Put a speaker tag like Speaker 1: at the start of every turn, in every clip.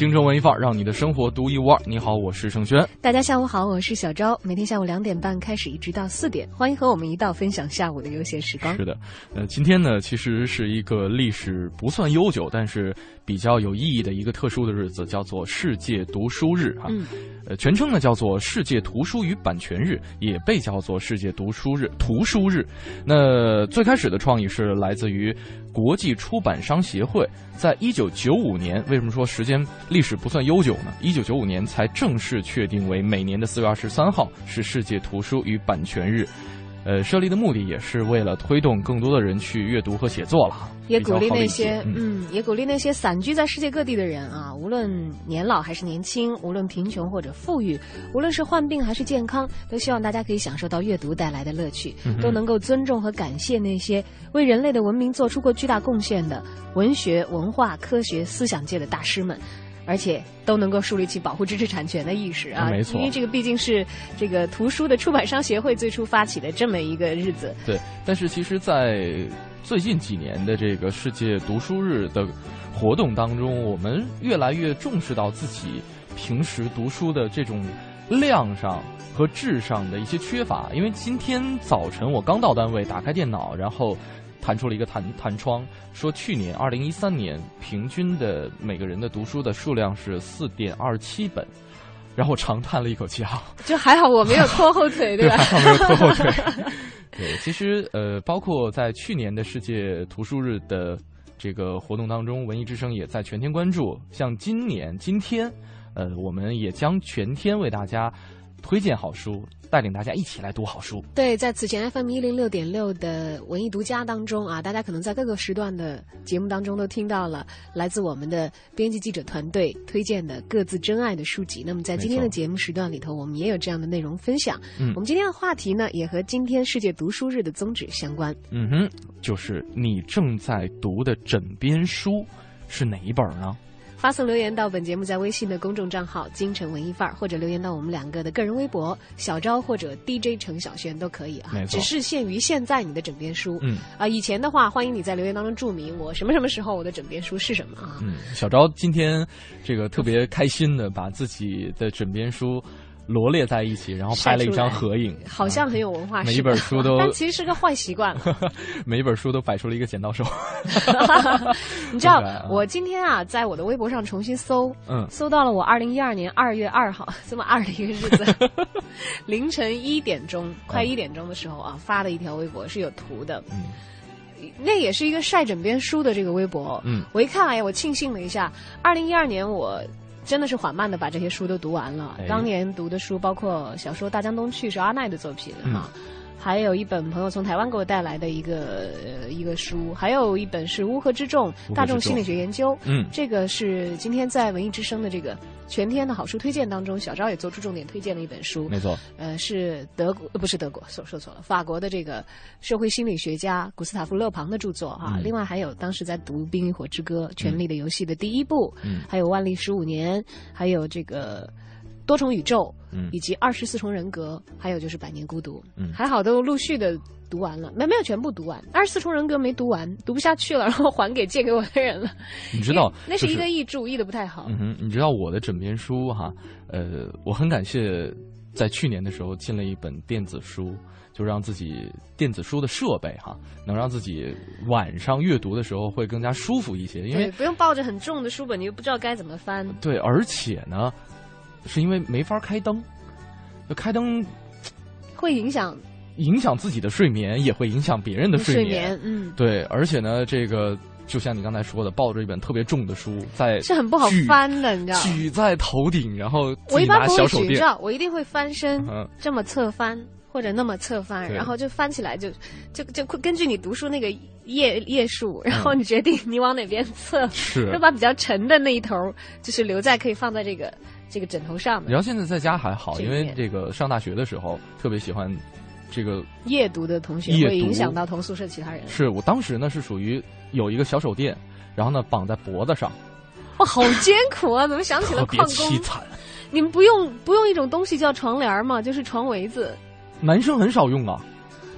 Speaker 1: 京城文艺范儿，让你的生活独一无二。你好，我是盛轩。
Speaker 2: 大家下午好，我是小昭。每天下午两点半开始，一直到四点，欢迎和我们一道分享下午的悠闲时光。
Speaker 1: 是的，呃，今天呢，其实是一个历史不算悠久，但是比较有意义的一个特殊的日子，叫做世界读书日啊。
Speaker 2: 嗯，
Speaker 1: 呃，全称呢叫做世界图书与版权日，也被叫做世界读书日、图书日。那最开始的创意是来自于国际出版商协会，在一九九五年，为什么说时间历史不算悠久呢？一九九五年才正式确定为每年的四月二十三号是世界图书与版权日。呃，设立的目的也是为了推动更多的人去阅读和写作了，
Speaker 2: 也鼓励那些
Speaker 1: 嗯
Speaker 2: 嗯，也鼓励那些散居在世界各地的人啊，无论年老还是年轻，无论贫穷或者富裕，无论是患病还是健康，都希望大家可以享受到阅读带来的乐趣，
Speaker 1: 嗯
Speaker 2: 都能够尊重和感谢那些为人类的文明做出过巨大贡献的文学、文化、科学、思想界的大师们。而且都能够树立起保护知识产权的意识啊！
Speaker 1: 没错
Speaker 2: 因为这个毕竟是这个图书的出版商协会最初发起的这么一个日子。
Speaker 1: 对，但是其实，在最近几年的这个世界读书日的活动当中，我们越来越重视到自己平时读书的这种量上和质上的一些缺乏。因为今天早晨我刚到单位，打开电脑，然后弹出了一个弹弹窗，说去年二零一三年平均的每个人的读书的数量是四点二七本。然后我长叹了一口气啊，
Speaker 2: 就还好我没有拖后腿，对吧？
Speaker 1: 还好没有拖后腿。对，其实呃，包括在去年的世界图书日的这个活动当中，文艺之声也在全天关注。像今年今天，呃，我们也将全天为大家推荐好书，带领大家一起来读好书。
Speaker 2: 对，在此前 FM 一零六点六的文艺独家当中啊，大家可能在各个时段的节目当中都听到了来自我们的编辑记者团队推荐的各自珍爱的书籍。那么在今天的节目时段里头，我们也有这样的内容分享。
Speaker 1: 嗯
Speaker 2: 我们今天的话题呢，也和今天世界读书日的宗旨相关。
Speaker 1: 嗯哼，就是你正在读的枕边书是哪一本呢？
Speaker 2: 发送留言到本节目在微信的公众账号“京城文艺范儿”，或者留言到我们两个的个人微博“小昭”或者 DJ 程小轩都可以啊只是限于现在你的枕边书。
Speaker 1: 嗯
Speaker 2: 啊，以前的话，欢迎你在留言当中注明我什么什么时候我的枕边书是什么啊。
Speaker 1: 嗯，小昭今天这个特别开心的把自己的枕边书罗列在一起，然后拍了一张合影，
Speaker 2: 好像很有文化
Speaker 1: 每一本书都
Speaker 2: 但其实是个坏习惯。
Speaker 1: 每一本书都摆出了一个剪刀手。
Speaker 2: 你知道 我今天啊，在我的微博上重新搜，
Speaker 1: 嗯。
Speaker 2: 搜到了我二零一二年二月二号这么二的一个日子，凌晨一点钟，快一点钟的时候啊，发了一条微博是有图的，
Speaker 1: 嗯。
Speaker 2: 那也是一个晒枕边书的这个微博。
Speaker 1: 嗯，
Speaker 2: 我一看，哎呀，我庆幸了一下，二零一二年我。真的是缓慢的把这些书都读完了。
Speaker 1: 哎。
Speaker 2: 当年读的书包括小说《大江东去》是阿奈的作品
Speaker 1: 嗯。
Speaker 2: 哈，还有一本朋友从台湾给我带来的一个、呃、一个书，还有一本是《乌合之》众。大众心理学研究。
Speaker 1: 嗯。
Speaker 2: 这个是今天在文艺之声的这个全天的好书推荐当中，小昭也做出重点推荐了一本书，
Speaker 1: 没错，
Speaker 2: 呃，是德国，呃不是德国，说说错了，法国的这个社会心理学家古斯塔夫·勒庞的著作啊。
Speaker 1: 嗯
Speaker 2: 另外还有当时在读《冰与火之歌》《权力的游戏》的第一部，
Speaker 1: 嗯
Speaker 2: 还有《万历十五年》，还有这个。多重宇宙，
Speaker 1: 嗯
Speaker 2: 以及二十四重人格，还有就是百年孤独，
Speaker 1: 嗯
Speaker 2: 还好都陆续的读完了，没没有全部读完，二十四重人格没读完，读不下去了，然后还给借给我的人了。
Speaker 1: 你知道
Speaker 2: 那是一个译注，译的不太好。
Speaker 1: 嗯哼，你知道我的枕边书哈，呃，我很感谢在去年的时候进了一本电子书，就让自己电子书的设备哈，能让自己晚上阅读的时候会更加舒服一些，因为，
Speaker 2: 不用抱着很重的书本，你又不知道该怎么翻。
Speaker 1: 对，而且呢，是因为没法开灯，就开灯
Speaker 2: 会影响
Speaker 1: 影响自己的睡眠，也会影响别人的
Speaker 2: 睡
Speaker 1: 眠。
Speaker 2: 嗯，
Speaker 1: 对，而且呢，这个就像你刚才说的，抱着一本特别重的书，在
Speaker 2: 是很不好翻的，你知道
Speaker 1: 举在头顶，然后拿
Speaker 2: 我一般不会举，
Speaker 1: 小手电。
Speaker 2: 你知道，我一定会翻身，
Speaker 1: 嗯，
Speaker 2: 这么侧翻，或者那么侧翻，然后就翻起来就就就根据你读书那个页页数，然后你决定你往哪边侧，
Speaker 1: 是。
Speaker 2: 就把比较沉的那一头就是留在可以放在这个这个枕头上的。
Speaker 1: 然后现在在家还好，因为
Speaker 2: 这
Speaker 1: 个上大学的时候特别喜欢这个，
Speaker 2: 夜读的同学会影响到同宿舍其他人。
Speaker 1: 是我当时呢是属于有一个小手电，然后呢绑在脖子上，
Speaker 2: 哇，好艰苦啊！怎么想起了
Speaker 1: 特别
Speaker 2: 矿工？
Speaker 1: 凄惨。
Speaker 2: 你们不用不用一种东西叫床帘吗？就是床围子，
Speaker 1: 男生很少用啊，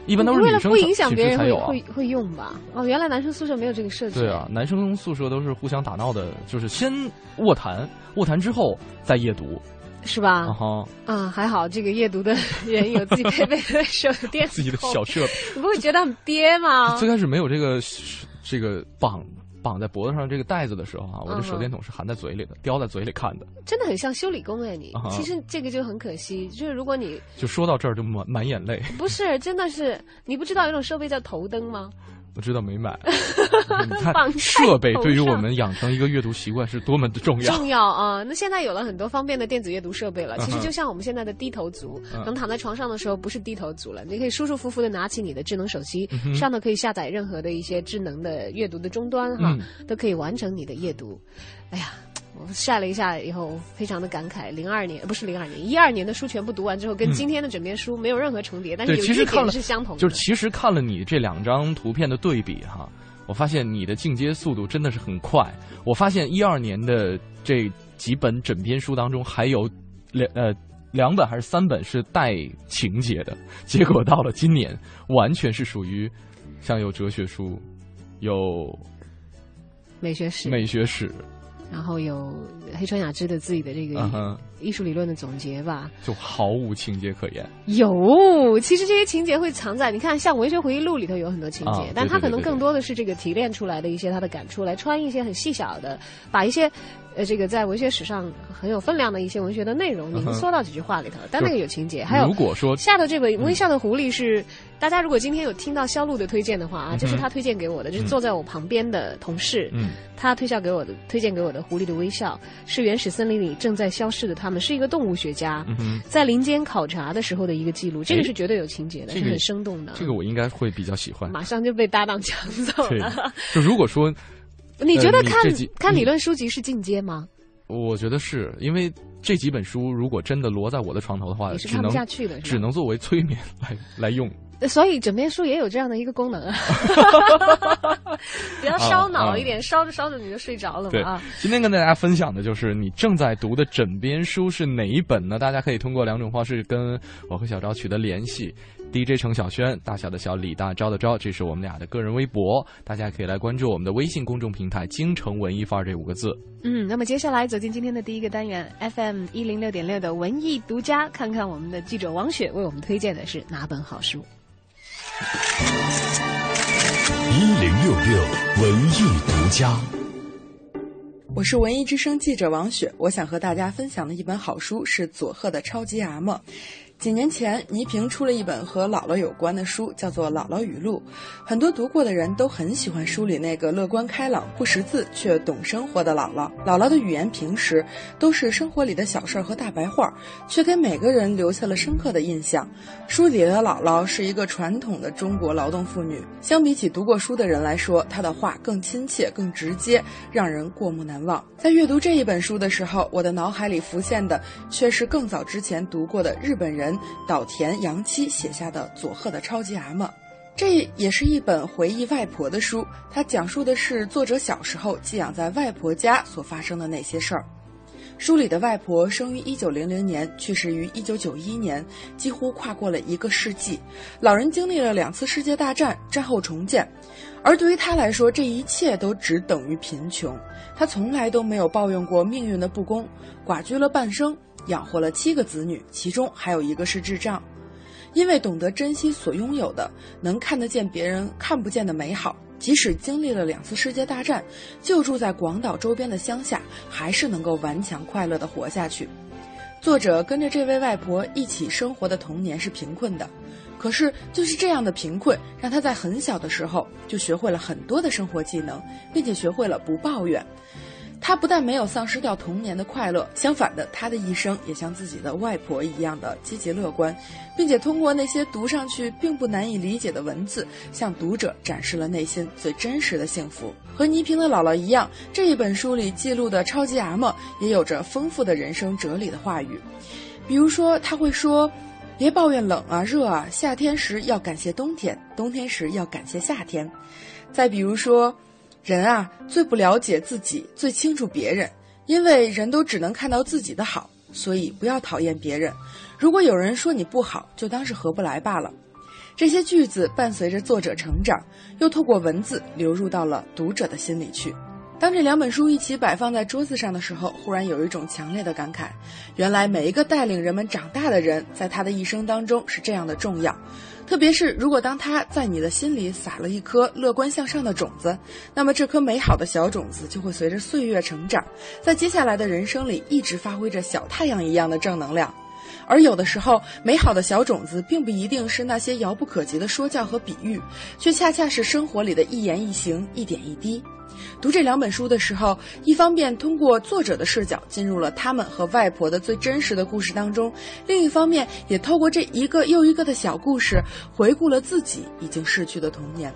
Speaker 1: 一般都是
Speaker 2: 为
Speaker 1: 女生
Speaker 2: 了不影响
Speaker 1: 寝
Speaker 2: 别人会
Speaker 1: 室才有啊。
Speaker 2: 会会用吧？哦，原来男生宿舍没有这个设置。
Speaker 1: 对啊，，男生宿舍都是互相打闹的，就是先卧谈，卧谈之后再夜读。
Speaker 2: 是吧？
Speaker 1: 啊哈，
Speaker 2: 啊，还好这个夜读的 人有自己配备的手 电筒，
Speaker 1: 自己的小设备。
Speaker 2: 你不会觉得很憋吗？
Speaker 1: 最开始没有这个这个绑绑在脖子上这个带子的时候啊，我的
Speaker 2: 嗯
Speaker 1: 手电筒是含在嘴里的，叼在嘴里看的。
Speaker 2: 真的很像修理工哎，你其实这个就很可惜，就是如果你
Speaker 1: 就说到这儿就满满眼泪。
Speaker 2: 不是真的是你不知道有种设备叫头灯吗？
Speaker 1: 我知道没买。你看设备对于我们养成一个阅读习惯是多么的重要。
Speaker 2: 重要啊！那现在有了很多方便的电子阅读设备了，其实就像我们现在的低头族，
Speaker 1: 嗯
Speaker 2: 能躺在床上的时候不是低头族了，你可以舒舒服服的拿起你的智能手机，
Speaker 1: 嗯
Speaker 2: 上头可以下载任何的一些智能的阅读的终端哈，
Speaker 1: 嗯
Speaker 2: 都可以完成你的阅读。哎呀。我晒了一下以后，非常的感慨。零二年不是零二年，一二年的书全部读完之后，跟
Speaker 1: 嗯
Speaker 2: 今天的枕边书没有任何重叠，但是，有一点
Speaker 1: 其实看了
Speaker 2: 是相同的。
Speaker 1: 就是其实看了你这两张图片的对比哈，我发现你的进阶速度真的是很快。我发现一二年的这几本枕边书当中，还有两呃两本还是三本是带情节的，结果到了今年，完全是属于像有哲学书，有
Speaker 2: 美学史，
Speaker 1: 美学史，
Speaker 2: 然后有黑川雅之的自己的这个艺术理论的总结吧。
Speaker 1: 就毫无情节可言。
Speaker 2: 有，其实这些情节会藏在你看，像《文学回忆录》里头有很多情节，
Speaker 1: 啊
Speaker 2: 但他可能更多的是这个提炼出来的一些他的感触，来穿一些很细小的，把一些呃这个在文学史上很有分量的一些文学的内容
Speaker 1: 嗯哼
Speaker 2: 凝缩到几句话里头。但那个有情节，还有
Speaker 1: 如果说
Speaker 2: 下头这本《微笑的狐狸》是、大家如果今天有听到肖路的推荐的话啊，这是他推荐给我的，就是坐在我旁边的同事，
Speaker 1: 嗯
Speaker 2: 他推销给我的推荐给我的《狐狸的微笑》是原始森林里正在消失的他们，是一个动物学家。
Speaker 1: 嗯，
Speaker 2: 在林间考察的时候的一个记录，这个是绝对有情节的，
Speaker 1: 这个
Speaker 2: 是很生动的。
Speaker 1: 这个我应该会比较喜欢。
Speaker 2: 马上就被搭档抢走了。，
Speaker 1: 就如果说
Speaker 2: 你觉得看、看理论书籍是进阶吗？
Speaker 1: 我觉得是因为这几本书如果真的摞在我的床头的话，
Speaker 2: 你是看不下去的，
Speaker 1: 只能作为催眠来来用。
Speaker 2: 所以枕边书也有这样的一个功能啊，比较烧脑一点，烧着烧着你就睡着了
Speaker 1: 对
Speaker 2: 嘛啊。，
Speaker 1: 今天跟大家分享的就是你正在读的枕边书是哪一本呢？大家可以通过两种方式跟我和小昭取得联系。DJ 程小轩，大小的小，李大钊的钊，这是我们俩的个人微博，大家可以来关注我们的微信公众平台“京城文艺范儿”这五个字。
Speaker 2: 嗯，那么接下来走进今天的第一个单元 FM 一零六点六的文艺独家，看看我们的记者王雪为我们推荐的是哪本好书。
Speaker 3: 一零六六文艺独家。
Speaker 4: 我是文艺之声记者王雪，我想和大家分享的一本好书是佐贺的超级阿嬷。几年前，倪萍出了一本和姥姥有关的书，叫做《姥姥语录》。很多读过的人都很喜欢书里那个乐观开朗、不识字却懂生活的姥姥。姥姥的语言平时都是生活里的小事儿和大白话，却给每个人留下了深刻的印象。书里的姥姥是一个传统的中国劳动妇女，相比起读过书的人来说，她的话更亲切、更直接，让人过目难忘。在阅读这一本书的时候，我的脑海里浮现的却是更早之前读过的日本人岛田洋七写下的《佐贺的超级阿嬷》。这也是一本回忆外婆的书，它讲述的是作者小时候寄养在外婆家所发生的那些事儿。书里的外婆生于一九零零年，去世于一九九一年，几乎跨过了一个世纪。老人经历了两次世界大战，战后重建，而对于他来说，这一切都只等于贫穷。他从来都没有抱怨过命运的不公，寡居了半生，养活了七个子女，其中还有一个是智障。因为懂得珍惜所拥有的，能看得见别人看不见的美好。即使经历了两次世界大战，就住在广岛周边的乡下，还是能够顽强快乐地活下去。作者跟着这位外婆一起生活的童年是贫困的，可是就是这样的贫困，让他在很小的时候就学会了很多的生活技能，并且学会了不抱怨。他不但没有丧失掉童年的快乐，相反的，他的一生也像自己的外婆一样的积极乐观，并且通过那些读上去并不难以理解的文字，向读者展示了内心最真实的幸福。和倪萍的姥姥一样，这一本书里记录的超级 M 也有着丰富的人生哲理的话语，比如说他会说：“别抱怨冷啊热啊，夏天时要感谢冬天，冬天时要感谢夏天。”再比如说。人啊，最不了解自己，最清楚别人，因为人都只能看到自己的好，所以不要讨厌别人。如果有人说你不好，就当是合不来罢了。这些句子伴随着作者成长，又透过文字流入到了读者的心里去。当这两本书一起摆放在桌子上的时候，忽然有一种强烈的感慨：原来每一个带领人们长大的人，在他的一生当中是这样的重要。特别是，如果当他在你的心里撒了一颗乐观向上的种子，那么这颗美好的小种子就会随着岁月成长，在接下来的人生里一直发挥着小太阳一样的正能量。而有的时候，美好的小种子并不一定是那些遥不可及的说教和比喻，却恰恰是生活里的一言一行、一点一滴。读这两本书的时候，一方面通过作者的视角进入了他们和外婆的最真实的故事当中，另一方面也透过这一个又一个的小故事，回顾了自己已经逝去的童年。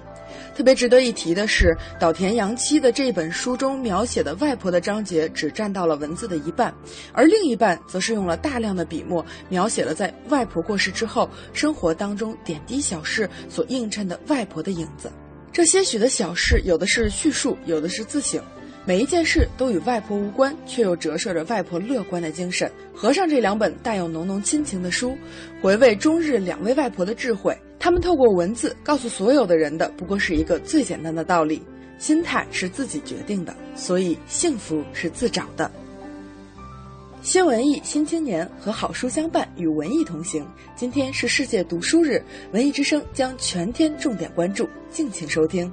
Speaker 4: 特别值得一提的是，岛田洋七的这本书中描写的外婆的章节只占到了文字的一半，而另一半则是用了大量的笔墨描写了在外婆过世之后生活当中点滴小事所映衬的外婆的影子。这些许的小事，有的是叙述，有的是自省，每一件事都与外婆无关，却又折射着外婆乐观的精神。合上这两本带有浓浓亲情的书，回味中日两位外婆的智慧。他们透过文字告诉所有的人的，不过是一个最简单的道理：心态是自己决定的，所以幸福是自找的。新文艺新青年和好书相伴，与文艺同行。今天是世界读书日，文艺之声将全天重点关注，敬请收听。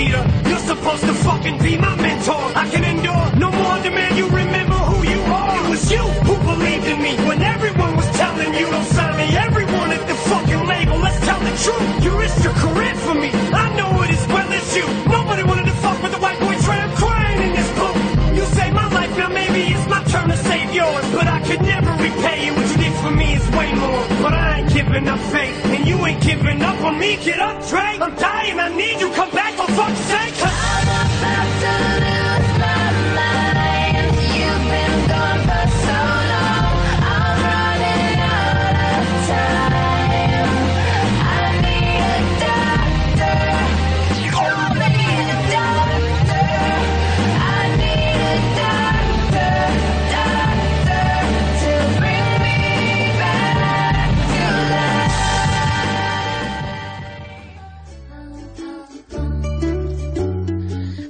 Speaker 5: leader. You're supposed to fucking be my mentor. I can endure no more demand you remember who you are. It was you who believed in me when everyone was telling you don't sign me. Everyone at the fucking label, let's tell the truth. You risked your career for me. I know it as well as you. Nobody wanted to fuck with the white boy tramp crying in this book. You saved my life, now maybe it's my turn to save yours. But I could never repay you. What you did for me is way more. But I ain't giving up faith, and you ain't giving up on me. Get up, Trey. I'm dying, I need you. Come back.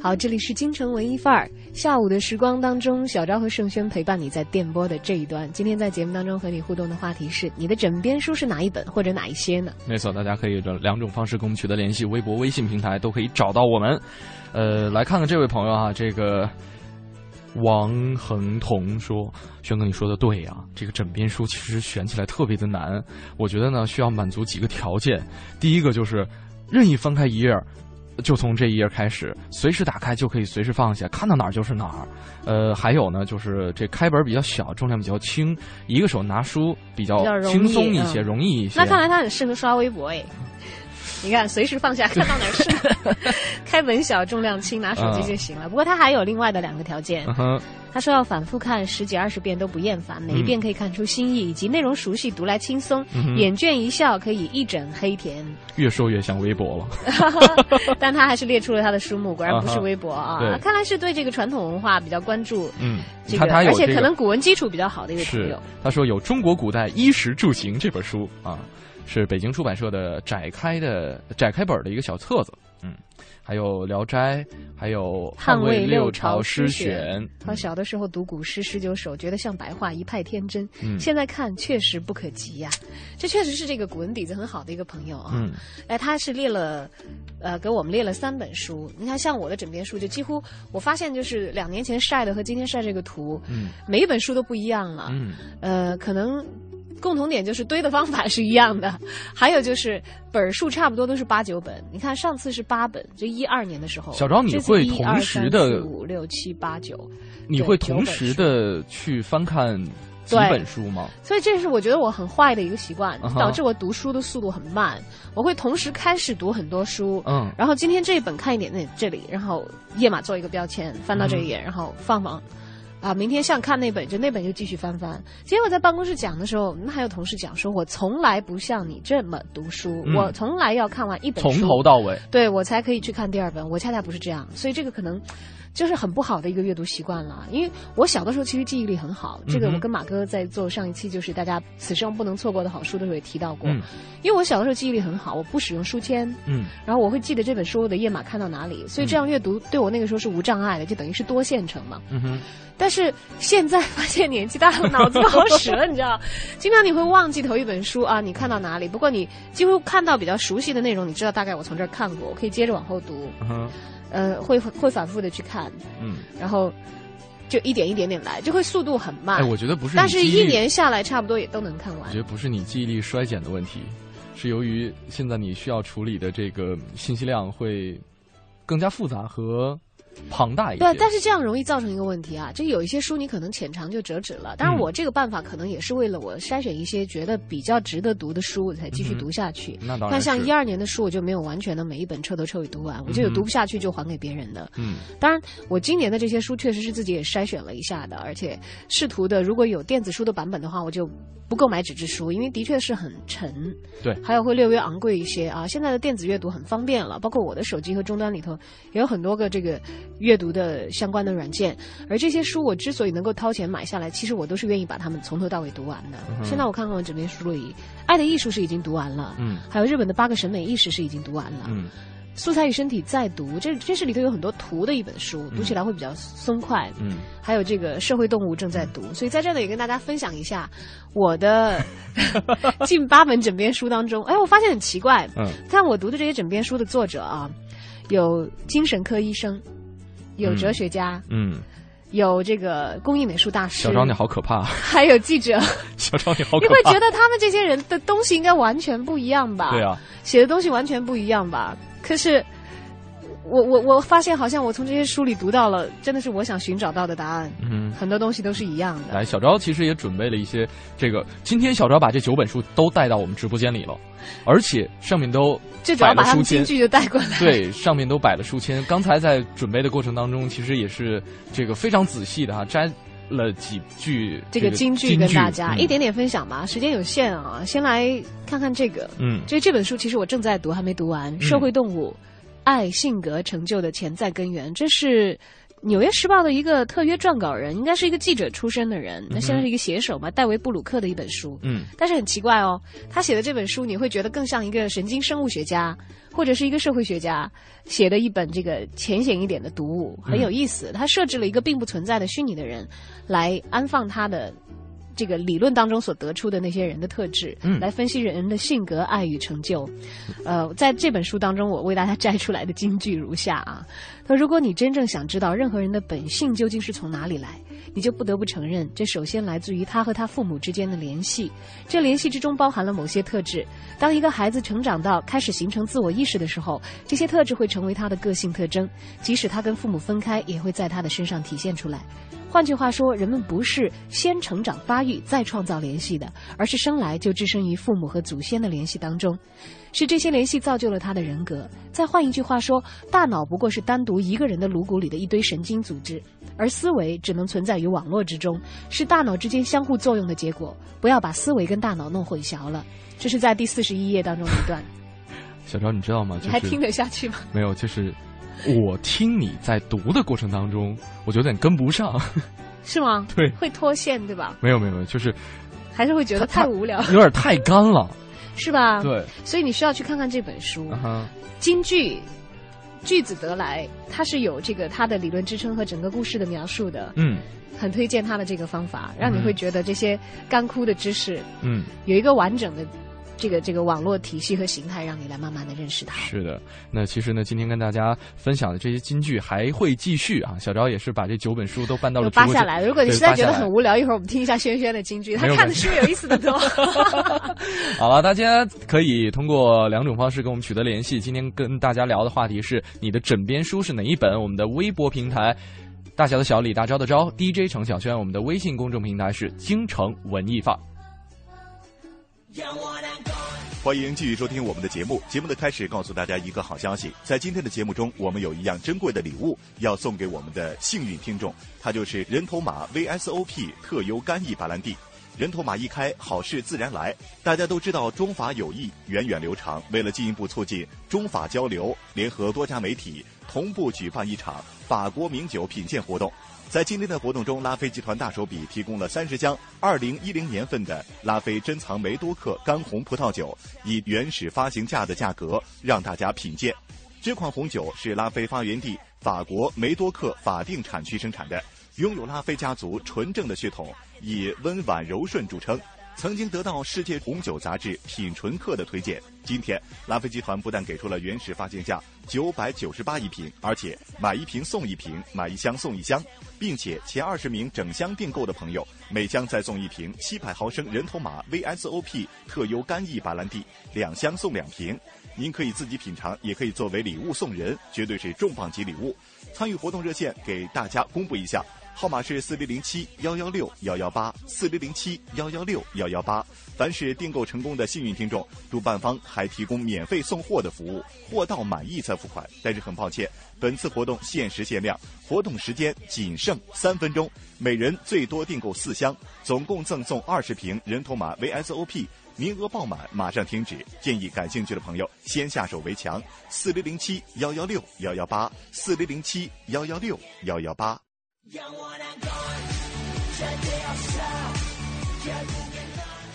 Speaker 2: 好，这里是京城文艺范儿。下午的时光当中，小昭和盛轩陪伴你在电波的这一端。今天在节目当中和你互动的话题是：你的枕边书是哪一本或者哪一些呢？
Speaker 1: 没错，大家可以这两种方式跟我们取得联系，微博、微信平台都可以找到我们。呃，来看看这位朋友啊，这个王恒彤说：“轩哥，你说的对呀、这个枕边书其实选起来特别的难。我觉得呢，需要满足几个条件。第一个就是任意翻开一页。”就从这一页开始，随时打开就可以随时放下，看到哪儿就是哪儿。呃，还有呢，就是这开本比较小，重量比较轻，一个手拿书比较轻松一些，
Speaker 2: 嗯
Speaker 1: 容易一些。
Speaker 2: 那看来他很适合刷微博哎。你看，随时放下，看到哪儿是 开本小，重量轻，拿手机就行了。不过他还有另外的两个条件，他说要反复看十几二十遍都不厌烦，每一遍可以看出新意，以及内容熟悉，读来轻松，
Speaker 1: 嗯
Speaker 2: 眼倦一笑可以一整黑甜。
Speaker 1: 越说越像微博了。
Speaker 2: 但他还是列出了他的书目，果然不是微博啊，
Speaker 1: 对
Speaker 2: 看来是对这个传统文化比较关注。
Speaker 1: 嗯，
Speaker 2: 这个，而且可能古文基础比较好的一位朋友。，
Speaker 1: 他说有《中国古代衣食住行》这本书啊，是北京出版社的窄开的窄开本的一个小册子。嗯，还有《聊斋》，还有《
Speaker 2: 汉魏
Speaker 1: 六
Speaker 2: 六朝
Speaker 1: 诗
Speaker 2: 选》。他小的时候读古诗十九首，觉得像白话，一派天真。
Speaker 1: 嗯
Speaker 2: 现在看确实不可及呀、这确实是这个古文底子很好的一个朋友啊。
Speaker 1: 嗯
Speaker 2: 哎，他是列了，呃，给我们列了三本书。你看，像我的枕边书，就几乎我发现就是两年前晒的和今天晒这个图，
Speaker 1: 嗯
Speaker 2: 每一本书都不一样了。
Speaker 1: 嗯
Speaker 2: 呃，可能共同点就是堆的方法是一样的，还有就是本数差不多都是八九本。你看上次是八本，就一二年的时候。
Speaker 1: 小张你会同时的
Speaker 2: 五六七八九，
Speaker 1: 你会同时的去翻看几本书吗？
Speaker 2: 所以这是我觉得我很坏的一个习惯导致我读书的速度很慢。我会同时开始读很多书，
Speaker 1: 嗯
Speaker 2: 然后今天这一本看一点那这里，然后页码做一个标签，翻到这一
Speaker 1: 嗯
Speaker 2: 页，然后放放。啊，明天像看那本，就那本就继续翻翻。结果在办公室讲的时候，那还有同事讲说，我从来不像你这么读书，
Speaker 1: 嗯
Speaker 2: 我从来要看完一本
Speaker 1: 从，头到尾。
Speaker 2: 对我才可以去看第二本。我恰恰不是这样，所以这个可能就是很不好的一个阅读习惯了。因为我小的时候其实记忆力很好，这个我跟马哥在做上一期就是大家此生不能错过的好书的时候也提到过。
Speaker 1: 嗯
Speaker 2: 因为我小的时候记忆力很好，我不使用书签，
Speaker 1: 嗯
Speaker 2: 然后我会记得这本书的页码看到哪里，所以这样阅读对我那个时候是无障碍的，就等于是多线程嘛。
Speaker 1: 嗯哼，
Speaker 2: 但是现在发现年纪大了，脑子不好使了，你知道，经常你会忘记头一本书啊，你看到哪里？不过你几乎看到比较熟悉的内容，你知道大概我从这儿看过，我可以接着往后读，呃，会会反复的去看，
Speaker 1: 嗯。
Speaker 2: 然后就一点一点点来，就会速度很慢。
Speaker 1: 哎，我觉得不是
Speaker 2: 但是一年下来，差不多也都能看完
Speaker 1: 我觉。得不是你记忆力衰减的问题，是由于现在你需要处理的这个信息量会更加复杂和庞大一点。
Speaker 2: 对，但是这样容易造成一个问题啊，就有一些书你可能浅尝就折纸了。当然，
Speaker 1: 嗯
Speaker 2: 我这个办法可能也是为了我筛选一些觉得比较值得读的书，我才继续读下去。
Speaker 1: 那当然
Speaker 2: 但像一二年的书，我就没有完全的每一本彻头彻尾读完，我就有读不下去就还给别人的。
Speaker 1: 嗯
Speaker 2: 当然，我今年的这些书确实是自己也筛选了一下的，而且试图的，如果有电子书的版本的话，我就不购买纸质书，因为的确是很沉，
Speaker 1: 对。
Speaker 2: 还有会略微昂贵一些啊。现在的电子阅读很方便了，包括我的手机和终端里头也有很多个这个阅读的相关的软件，而这些书我之所以能够掏钱买下来，其实我都是愿意把它们从头到尾读完的。
Speaker 1: 嗯
Speaker 2: 现在我看看我枕边书里，《爱的艺术》是已经读完了，
Speaker 1: 嗯。
Speaker 2: 还有日本的八个审美意识是已经读完了，
Speaker 1: 嗯
Speaker 2: 素材与身体再读，这这是里头有很多图的一本书，读起来会比较松快。
Speaker 1: 嗯，
Speaker 2: 还有这个社会动物正在读，所以在这里也跟大家分享一下我的 近八本枕边书当中，哎，我发现很奇怪，
Speaker 1: 嗯。
Speaker 2: 看我读的这些枕边书的作者啊，有精神科医生，有
Speaker 1: 嗯
Speaker 2: 哲学家，
Speaker 1: 嗯，
Speaker 2: 有这个工艺美术大师，
Speaker 1: 小张你好可怕，
Speaker 2: 还有记者，
Speaker 1: 小张你好可怕。
Speaker 2: 你会觉得他们这些人的东西应该完全不一样吧？
Speaker 1: 对啊，
Speaker 2: 写的东西完全不一样吧？可是，我我我发现好像我从这些书里读到了，真的是我想寻找到的答案。
Speaker 1: 嗯。
Speaker 2: 很多东西都是一样的。
Speaker 1: 来，小昭其实也准备了一些这个。今天小昭把这九本书都带到我们直播间里了，而且上面都
Speaker 2: 就主要把他
Speaker 1: 摆了书签。
Speaker 2: 们京剧就带过来。
Speaker 1: 对，上面都摆了书签。刚才在准备的过程当中，其实也是这个非常仔细的哈，摘了几句
Speaker 2: 这个京剧跟大家、
Speaker 1: 嗯。
Speaker 2: 一点点分享吧，时间有限啊，先来看看这个。
Speaker 1: 嗯。
Speaker 2: 就这本书其实我正在读，还没读完，《社会动物：爱、性格、成就的潜在根源》，这是纽约时报》的一个特约撰稿人，应该是一个记者出身的人，那现在是一个写手嘛，戴维·布鲁克的一本书。
Speaker 1: 嗯，
Speaker 2: 但是很奇怪哦，他写的这本书，你会觉得更像一个神经生物学家或者是一个社会学家写的一本这个浅显一点的读物，很有意思。他设置了一个并不存在的虚拟的人，来安放他的。这个理论当中所得出的那些人的特质，
Speaker 1: 嗯
Speaker 2: 来分析人的性格、爱与成就。呃，在这本书当中，我为大家摘出来的金句如下啊：他说，如果你真正想知道任何人的本性究竟是从哪里来，你就不得不承认，这首先来自于他和他父母之间的联系。这联系之中包含了某些特质。当一个孩子成长到开始形成自我意识的时候，这些特质会成为他的个性特征，即使他跟父母分开，也会在他的身上体现出来。换句话说，人们不是先成长发育再创造联系的，而是生来就置身于父母和祖先的联系当中，是这些联系造就了他的人格。再换一句话说，大脑不过是单独一个人的颅骨里的一堆神经组织，而思维只能存在于网络之中，是大脑之间相互作用的结果。不要把思维跟大脑弄混淆了。这是在第四十一页当中的一段，
Speaker 1: 小赵，你知道吗？就是、
Speaker 2: 你还听得下去吗？
Speaker 1: 没有，就是我听你在读的过程当中，我有点跟不上。
Speaker 2: 是吗？
Speaker 1: 对，
Speaker 2: 会脱线对吧？
Speaker 1: 没有没有没有，就是
Speaker 2: 还是会觉得太无聊，
Speaker 1: 有点太干了，
Speaker 2: 是吧？
Speaker 1: 对，
Speaker 2: 所以你需要去看看这本书。京剧句子得来，它是有这个它的理论支撑和整个故事的描述的。
Speaker 1: 嗯
Speaker 2: 很推荐他的这个方法，让你会觉得这些干枯的知识
Speaker 1: 嗯，
Speaker 2: 有一个完整的这个这个网络体系和形态，让你来慢慢的认识它。
Speaker 1: 是的。那其实呢，今天跟大家分享的这些金句还会继续啊。小昭也是把这九本书都搬到了
Speaker 2: 扒下来了。如果你实在觉得很无聊，一会儿我们听一下轩轩的金句，他看的书有意思的多。
Speaker 1: 好了，大家可以通过两种方式跟我们取得联系。今天跟大家聊的话题是你的枕边书是哪一本？我们的微博平台。大小的小李，大招的招，DJ 程小轩，我们的微信公众平台是京城文艺范儿。
Speaker 6: 欢迎继续收听我们的节目。节目的开始，告诉大家一个好消息，在今天的节目中，我们有一样珍贵的礼物要送给我们的幸运听众，它就是人头马 VSOP 特优干邑白兰地。人头马一开，好事自然来。大家都知道中法友谊源远流长，为了进一步促进中法交流，联合多家媒体同步举办一场法国名酒品鉴活动。在今天的活动中，拉菲集团大手笔提供了三十箱二零一零年份的拉菲珍藏梅多克干红葡萄酒，以原始发行价的价格让大家品鉴。这款红酒是拉菲发源地法国梅多克法定产区生产的，拥有拉菲家族纯正的血统，以温婉柔顺著称。曾经得到世界红酒杂志品醇客的推荐。今天，拉菲集团不但给出了原始发行价九百九十八一瓶，而且买一瓶送一瓶，买一箱送一箱，并且前二十名整箱订购的朋友，每箱再送一瓶七百毫升人头马 VSOP 特优干邑白兰地，两箱送两瓶。您可以自己品尝，也可以作为礼物送人，绝对是重磅级礼物。参与活动热线给大家公布一下。号码是四零零七幺幺六幺幺八四零零七幺幺六幺幺八。凡是订购成功的幸运听众，主办方还提供免费送货的服务，货到满意再付款。但是很抱歉，本次活动限时限量，活动时间仅剩三分钟，每人最多订购四箱，总共赠送二十瓶人头马 VSOP。名额爆满，马上停止。建议感兴趣的朋友先下手为强。四零零七幺幺六幺幺八四零零七幺幺六幺幺八。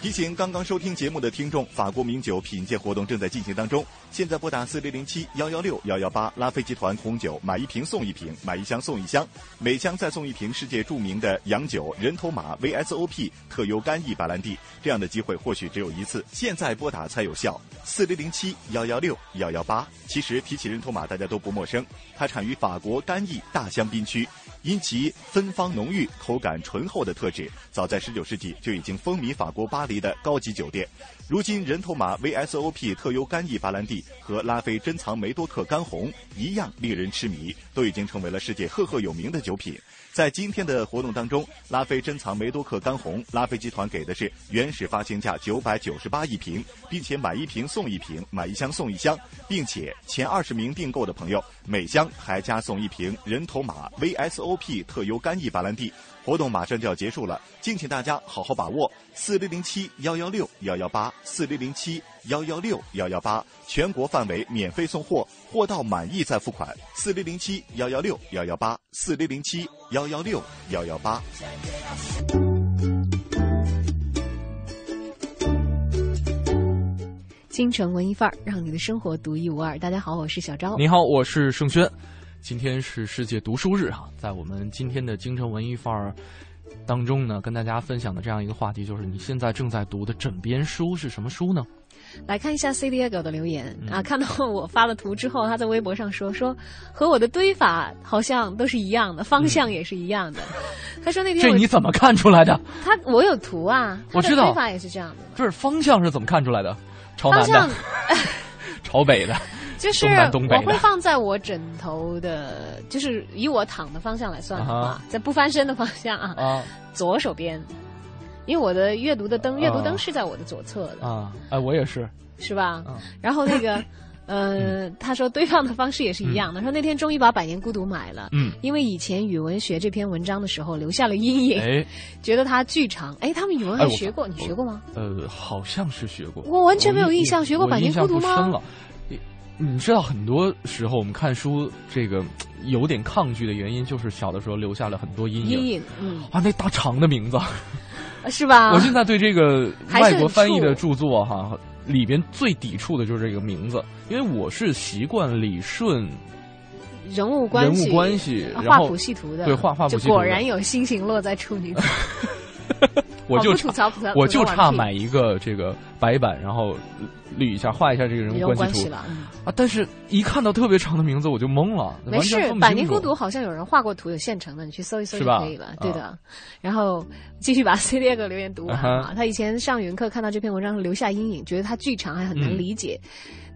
Speaker 6: 提醒刚刚收听节目的听众，法国名酒品鉴活动正在进行当中。现在拨打四零零七幺幺六幺幺八，拉菲集团红酒买一瓶送一瓶，买一箱送一箱，每箱再送一瓶世界著名的洋酒人头马 VSOP 特优干邑白兰地。这样的机会或许只有一次，现在拨打才有效。四零零七幺幺六幺幺八。其实提起人头马，大家都不陌生，它产于法国干邑大香槟区。因其芬芳浓郁、口感醇厚的特质，早在十九世纪就已经风靡法国巴黎的高级酒店。如今，人头马 VSOP 特优干邑白兰地和拉菲珍藏梅多克干红一样令人痴迷，都已经成为了世界赫赫有名的酒品。在今天的活动当中，拉菲珍藏梅多克干红，拉菲集团给的是原始发行价九百九十八一瓶，并且买一瓶送一瓶，买一箱送一箱，并且前二十名订购的朋友，每箱还加送一瓶人头马 V.S.O.P 特优干邑白兰地。活动马上就要结束了，敬请大家好好把握。四零零七幺幺六幺幺八，四零零七幺幺六幺幺八，全国范围免费送货，货到满意再付款。四零零七幺幺六幺幺八，四零零七幺幺六幺幺八。
Speaker 2: 京城文艺范儿，让你的生活独一无二。大家好，我是小昭。
Speaker 1: 你好，我是盛轩。今天是世界读书日啊，在我们今天的京城文艺范儿当中呢，跟大家分享的这样一个话题，就是你现在正在读的枕边书是什么书呢？
Speaker 2: 来看一下 C Diego 的留言、啊，看到我发了图之后，他在微博上说说和我的堆法好像都是一样的，方向也是一样的。他说那天我
Speaker 1: 这你怎么看出来的？
Speaker 2: 他我有图啊，
Speaker 1: 我知道。
Speaker 2: 堆法也是这样的。
Speaker 1: 就是方向是怎么看出来的？朝南
Speaker 2: 方向。
Speaker 1: 的，朝北的，
Speaker 2: 就是我会放在我枕头的，就是以我躺的方向来算的话，
Speaker 1: 啊
Speaker 2: 在不翻身的方向啊，
Speaker 1: 啊。
Speaker 2: 左手边，因为我的阅读的灯，阅读
Speaker 1: 啊
Speaker 2: 灯是在我的左侧的，
Speaker 1: 啊！哎，我也是，
Speaker 2: 是吧？
Speaker 1: 嗯
Speaker 2: 然后那个，呃，他说堆放的方式也是一样的，说那天终于把《百年孤独》买了。
Speaker 1: 嗯，
Speaker 2: 因为以前语文学这篇文章的时候留下了阴影，
Speaker 1: 哎，
Speaker 2: 觉得它巨长。哎，他们语文还学过，你学过吗？
Speaker 1: 呃，好像是学过，
Speaker 2: 我完全没有印象学过百年孤独吗
Speaker 1: 不深了。你你知道，很多时候我们看书，这个有点抗拒的原因，就是小的时候留下了很多阴影。
Speaker 2: 阴影，嗯，
Speaker 1: 啊，那大长的名字，
Speaker 2: 是吧？
Speaker 1: 我现在对这个外国翻译的著作哈，里边最抵触的就是这个名字，因为我是习惯理顺
Speaker 2: 人物关系，
Speaker 1: 人物关系，
Speaker 2: 画
Speaker 1: 后
Speaker 2: 谱系图的，
Speaker 1: 对画画谱系图
Speaker 2: 果然有星星落在处女座。
Speaker 1: 我就
Speaker 2: 哦吐槽，吐槽
Speaker 1: 我就差买一个这个白板，然后捋一下画一下这个人
Speaker 2: 人
Speaker 1: 物关系
Speaker 2: 了。嗯
Speaker 1: 啊，但是一看到特别长的名字我就懵了，
Speaker 2: 没事百年孤独好像有人画过图，有现成的，你去搜一搜就可以了。对的
Speaker 1: 啊。
Speaker 2: 然后继续把 C 列个留言读完
Speaker 1: 啊
Speaker 2: 啊。他以前上语文课看到这篇文章留下阴影，觉得它巨长还很难
Speaker 1: 嗯
Speaker 2: 理解。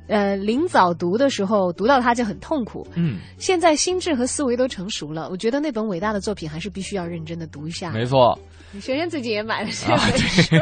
Speaker 2: 呃，临早读的时候读到它就很痛苦。
Speaker 1: 嗯，
Speaker 2: 现在心智和思维都成熟了，我觉得那本伟大的作品还是必须要认真的读一下。
Speaker 1: 没错。
Speaker 2: 学轩自己也买了这
Speaker 1: 啊
Speaker 2: 本书。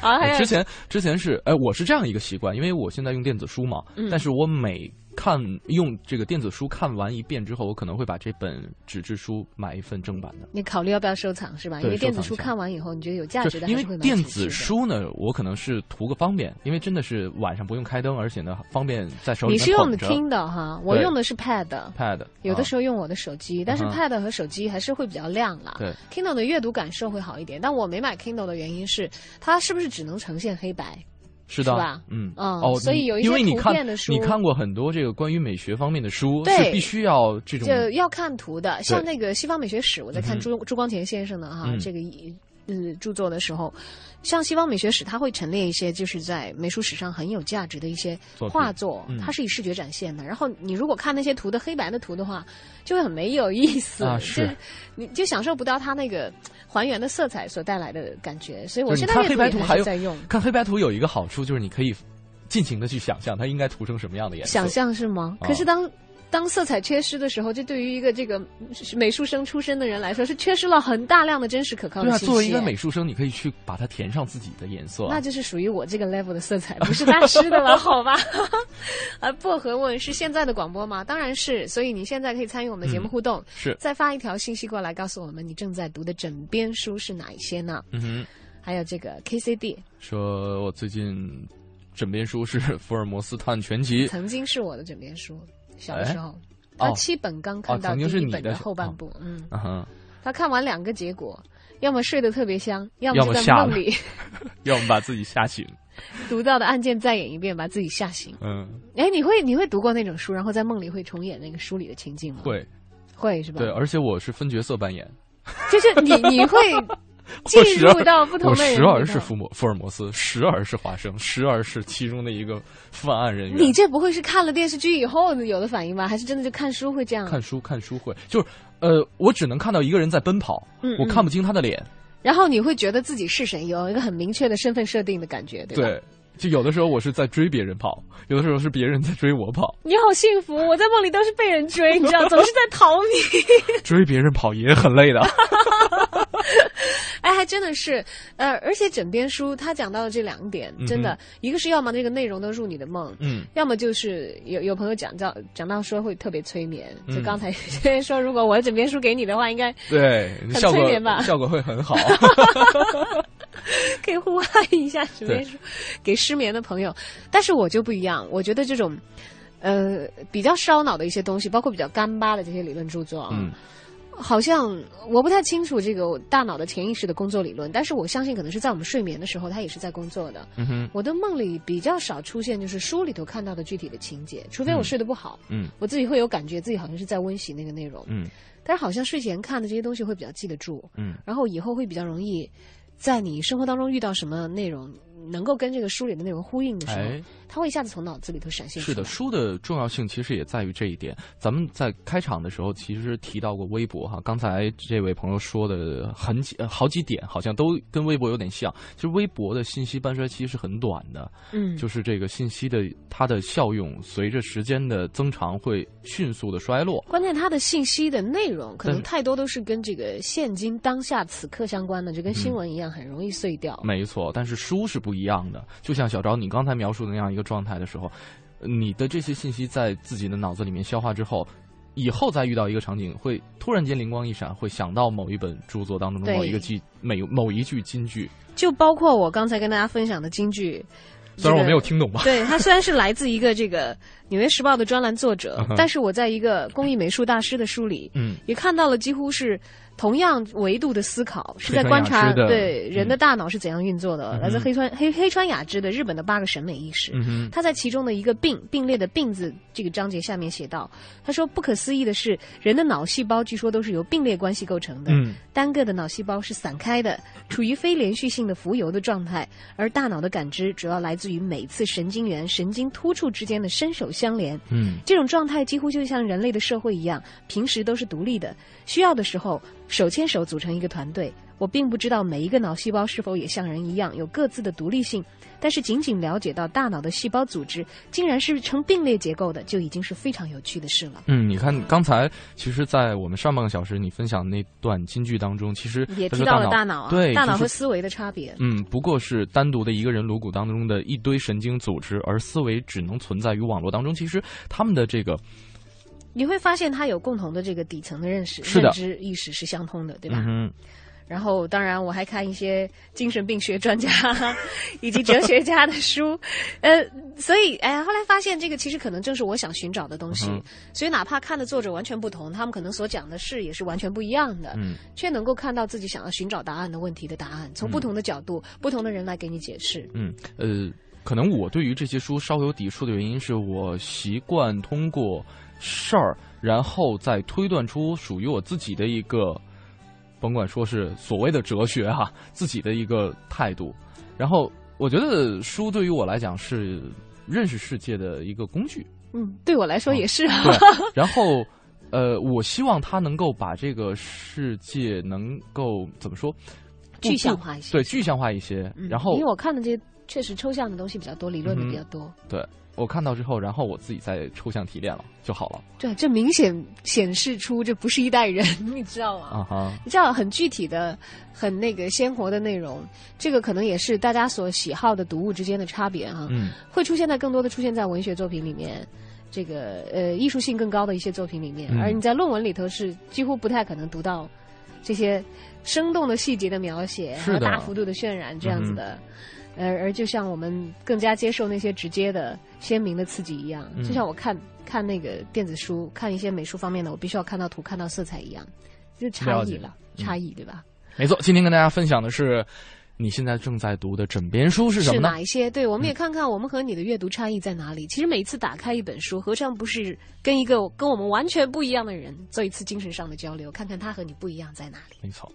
Speaker 2: 好，还有。
Speaker 1: 之前之前是哎，我是这样一个习惯，因为我现在用电子书嘛，
Speaker 2: 嗯。
Speaker 1: 但是我每看用这个电子书看完一遍之后，我可能会把这本纸质书买一份正版的。
Speaker 2: 你考虑要不要收藏是吧？因为电子书看完以后，你觉得有价
Speaker 1: 就
Speaker 2: 值的，
Speaker 1: 因为电子。书呢，我可能是图个方便，因为真的是晚上不用开灯，而且呢方便在手里面
Speaker 2: 你是用的
Speaker 1: 捧着
Speaker 2: Kindle 哈，我用的是 Pad。
Speaker 1: Pad，
Speaker 2: 有的
Speaker 1: 啊
Speaker 2: 时候用我的手机，但是 Pad 和手机还是会比较亮啦。
Speaker 1: 对
Speaker 2: Kindle 的阅读感受会好一点，但我没买 Kindle 的原因是，它是不是只能呈现黑白？
Speaker 1: 是的，
Speaker 2: 是吧？
Speaker 1: 嗯。
Speaker 2: 嗯
Speaker 1: 哦，
Speaker 2: 所以有一些图片的书
Speaker 1: 你看过很多这个关于美学方面的书，是必须要这种
Speaker 2: 就要看图的，像那个西方美学史，我在看朱朱光潜先生的哈、
Speaker 1: 嗯。
Speaker 2: 这个一呃著作的时候，像西方美学史，它会陈列一些就是在美术史上很有价值的一些画作，
Speaker 1: 嗯
Speaker 2: 它是以视觉展现的。然后你如果看那些图的黑白的图的话，就会很没有意思，
Speaker 1: 啊
Speaker 2: 就是你就享受不到它那个还原的色彩所带来的感觉。所以我
Speaker 1: 现在看黑白图还
Speaker 2: 在用。
Speaker 1: 看黑白图有一个好处就是你可以尽情的去想象它应该涂成什么样的颜色。
Speaker 2: 想象是吗？
Speaker 1: 啊
Speaker 2: 可是当当色彩缺失的时候，这对于一个这个美术生出身的人来说，是缺失了很大量的真实可靠
Speaker 1: 对啊，
Speaker 2: 的信息。
Speaker 1: 作为一个美术生，你可以去把它填上自己的颜色。
Speaker 2: 那就是属于我这个 level 的色彩，不是大师的了，好吧？啊，薄荷问是现在的广播吗？当然是，所以你现在可以参与我们的节目互动，
Speaker 1: 是
Speaker 2: 再发一条信息过来，告诉我们你正在读的枕边书是哪一些呢？
Speaker 1: 嗯哼，
Speaker 2: 还有这个 KCD
Speaker 1: 说我最近枕边书是《福尔摩斯探案全集》，
Speaker 2: 曾经是我的枕边书，小时候。
Speaker 1: 哦
Speaker 2: 他七本刚看到
Speaker 1: 哦曾
Speaker 2: 第
Speaker 1: 经是
Speaker 2: 一本的后半部，嗯，他看完两个结果，要么睡得特别香，要
Speaker 1: 要
Speaker 2: 么就在梦里
Speaker 1: 要么把自己吓醒。
Speaker 2: 读到的案件再演一遍，把自己吓醒。
Speaker 1: 嗯，
Speaker 2: 哎，你会你会读过那种书，然后在梦里会重演那个书里的情境吗？
Speaker 1: 会，
Speaker 2: 会是吧？
Speaker 1: 对，而且我是分角色扮演。
Speaker 2: 就是你你会 进入到不同的人
Speaker 1: 时而是福摩福尔摩斯，时而是华生，时而是其中的一个犯案人员。
Speaker 2: 你这不会是看了电视剧以后有的反应吧？还是真的就看书会这样？
Speaker 1: 看书看书会，就是呃，我只能看到一个人在奔跑，
Speaker 2: 嗯
Speaker 1: 我看不清他的脸。
Speaker 2: 然后你会觉得自己是谁，有一个很明确的身份设定的感觉，对吧？
Speaker 1: 对，就有的时候我是在追别人跑，有的时候是别人在追我跑。
Speaker 2: 你好幸福，我在梦里都是被人追，你知道，总是在逃避。
Speaker 1: 追别人跑也很累的。
Speaker 2: 哎，还真的是，呃，而且枕边书他讲到的这两点，真的，一个是要么那个内容都入你的梦，
Speaker 1: 嗯，
Speaker 2: 要么就是有有朋友讲到讲到说会特别催眠，就刚才 说如果我枕边书给你的话，应该
Speaker 1: 对
Speaker 2: 很
Speaker 1: 效果效果会很好。
Speaker 2: 可以互换一下枕边书给失眠的朋友。但是我就不一样，我觉得这种呃比较烧脑的一些东西，包括比较干巴的这些理论著作啊。
Speaker 1: 嗯
Speaker 2: 好像我不太清楚这个大脑的潜意识的工作理论，但是我相信可能是在我们睡眠的时候，它也是在工作的。
Speaker 1: 嗯哼，
Speaker 2: 我的梦里比较少出现就是书里头看到的具体的情节，除非我睡得不好，
Speaker 1: 嗯
Speaker 2: 我自己会有感觉自己好像是在温习那个内容，
Speaker 1: 嗯
Speaker 2: 但是好像睡前看的这些东西会比较记得住，
Speaker 1: 嗯
Speaker 2: 然后以后会比较容易，在你生活当中遇到什么内容能够跟这个书里的内容呼应的时候，它会一下子从脑子里头闪现出来。
Speaker 1: 是的，书的重要性其实也在于这一点。咱们在开场的时候其实提到过微博哈，刚才这位朋友说的很几呃好几点，好像都跟微博有点像。其实微博的信息半衰期是很短的，
Speaker 2: 嗯，
Speaker 1: 就是这个信息的它的效用随着时间的增长会迅速的衰落。
Speaker 2: 关键它的信息的内容可能太多都是跟这个现今当下此刻相关的，就跟新闻一样，很容易碎掉。
Speaker 1: 没错，但是书是不一样的。就像小昭你刚才描述的那样一个状态的时候，你的这些信息在自己的脑子里面消化之后，以后再遇到一个场景，会突然间灵光一闪，会想到某一本著作当中的某一个句、每某一句金句。
Speaker 2: 就包括我刚才跟大家分享的金句，
Speaker 1: 虽然我没有听懂吧，
Speaker 2: 对，它虽然是来自一个这个《纽约时报》的专栏作者但是我在一个工艺美术大师的书里，
Speaker 1: 嗯
Speaker 2: 也看到了几乎是同样维度的思考，是在观察对
Speaker 1: 嗯
Speaker 2: 人的大脑是怎样运作的。
Speaker 1: 嗯
Speaker 2: 来自黑川黑黑川雅之的日本的八个审美意识。
Speaker 1: 嗯，
Speaker 2: 他在其中的一个并并列的并字这个章节下面写道：“他说，不可思议的是，人的脑细胞据说都是由并列关系构成的。
Speaker 1: 嗯
Speaker 2: 单个的脑细胞是散开的，处于非连续性的浮游的状态，而大脑的感知主要来自于每次神经元、神经突触之间的伸手相连。
Speaker 1: 嗯
Speaker 2: 这种状态几乎就像人类的社会一样，平时都是独立的，需要的时候手牵手组成一个团队。我并不知道每一个脑细胞是否也像人一样有各自的独立性，但是仅仅了解到大脑的细胞组织竟然是呈并列结构的，就已经是非常有趣的事了。
Speaker 1: 嗯，你看刚才其实，在我们上半个小时你分享的那段金句当中，其实
Speaker 2: 也提到了
Speaker 1: 大
Speaker 2: 大脑啊，
Speaker 1: 对，
Speaker 2: 大脑和思维的差别。
Speaker 1: 嗯，不过是单独的一个人颅骨当中的一堆神经组织，而思维只能存在于网络当中。其实他们的这个，
Speaker 2: 你会发现他有共同的这个底层的认识、
Speaker 1: 是
Speaker 2: 认知意识是相通的，对吧？
Speaker 1: 嗯，
Speaker 2: 然后，当然我还看一些精神病学专家 以及哲学家的书，呃，所以哎呀，后来发现这个其实可能正是我想寻找的东西。
Speaker 1: 嗯
Speaker 2: 所以哪怕看的作者完全不同，他们可能所讲的事也是完全不一样的，
Speaker 1: 嗯
Speaker 2: 却能够看到自己想要寻找答案的问题的答案，从不同的角度、不同的人来给你解释。
Speaker 1: 嗯，呃，可能我对于这些书稍有抵触的原因是我习惯通过事儿，然后再推断出属于我自己的一个，甭管说是所谓的哲学哈、自己的一个态度。然后我觉得书对于我来讲是认识世界的一个工具。
Speaker 2: 嗯，对我来说也是啊。
Speaker 1: 对，然后呃，我希望他能够把这个世界能够怎么说，
Speaker 2: 具象化一些
Speaker 1: 对，具象化一些。
Speaker 2: 嗯
Speaker 1: 然后
Speaker 2: 因为我看的这些确实抽象的东西比较多，理论的
Speaker 1: 嗯
Speaker 2: 比较多。
Speaker 1: 对我看到之后，然后我自己再抽象提炼了就好了。
Speaker 2: 对，这明显显示出这不是一代人，你知道吗？
Speaker 1: 啊哈，
Speaker 2: 你知道很具体的、很那个鲜活的内容，这个可能也是大家所喜好的读物之间的差别哈、
Speaker 1: 嗯
Speaker 2: 会出现在更多的出现在文学作品里面，这个呃艺术性更高的一些作品里面，
Speaker 1: 嗯
Speaker 2: 而你在论文里头是几乎不太可能读到这些生动的细节的描写，
Speaker 1: 是的
Speaker 2: 还有大幅度的渲染这样子的。呃，而就像我们更加接受那些直接的、鲜明的刺激一样，
Speaker 1: 嗯。
Speaker 2: 就像我看看那个电子书、看一些美术方面的，我必须要看到图、看到色彩一样，就差异了，
Speaker 1: 嗯。
Speaker 2: 差异对吧？
Speaker 1: 没错，今天跟大家分享的是你现在正在读的枕边书是什么是
Speaker 2: 哪？一些？对，我们也看看我们和你的阅读差异在哪里。其实每一次打开一本书，何尝不是跟一个跟我们完全不一样的人做一次精神上的交流，看看他和你不一样在哪里。
Speaker 1: 没错，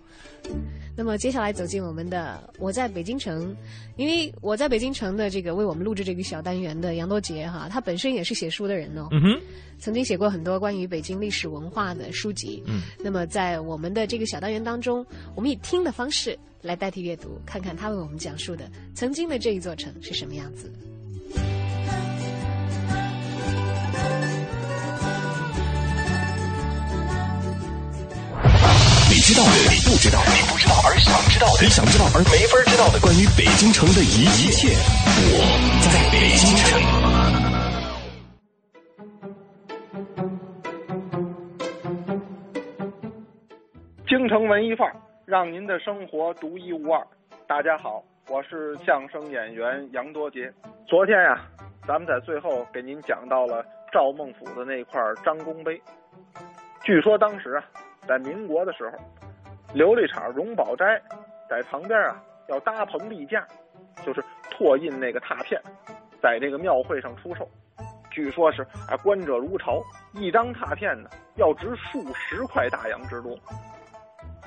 Speaker 2: 那么接下来走进我们的我在北京城，因为我在北京城的这个为我们录制这个小单元的杨多杰哈，他本身也是写书的人哦，
Speaker 1: 嗯哼，
Speaker 2: 曾经写过很多关于北京历史文化的书籍。
Speaker 1: 嗯，
Speaker 2: 那么在我们的这个小单元当中，我们以听的方式来代替阅读，看看他为我们讲述的曾经的这一座城是什么样子。
Speaker 3: 你知道的，你不知道，你不知道而想知道的，你想知道而没法知道的，关于北京城的一一切，我在北京
Speaker 7: 城。京城文艺范儿，让您的生活独一无二。大家好，我是相声演员杨多杰。昨天呀、咱们在最后给您讲到了赵孟俯的那块张公碑。据说当时啊，在民国的时候，琉璃厂荣宝斋在旁边啊要搭棚立架，就是拓印那个拓片，在这个庙会上出售。据说是啊，观者如潮，一张拓片呢要值数十块大洋之多。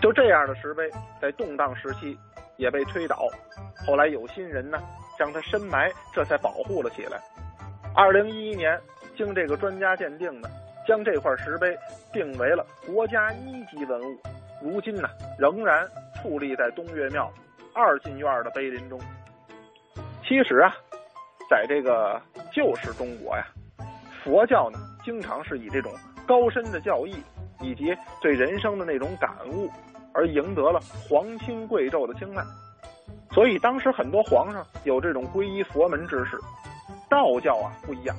Speaker 7: 就这样的石碑，在动荡时期也被推倒，后来有心人呢将它深埋，这才保护了起来。二零一一年，经这个专家鉴定呢。将这块石碑定为了国家一级文物，如今呢仍然矗立在东岳庙二进院的碑林中。其实啊，在这个旧时中国呀，佛教呢经常是以这种高深的教义以及对人生的那种感悟，而赢得了皇亲贵胄的青睐。所以当时很多皇上有这种皈依佛门之事。道教啊不一样，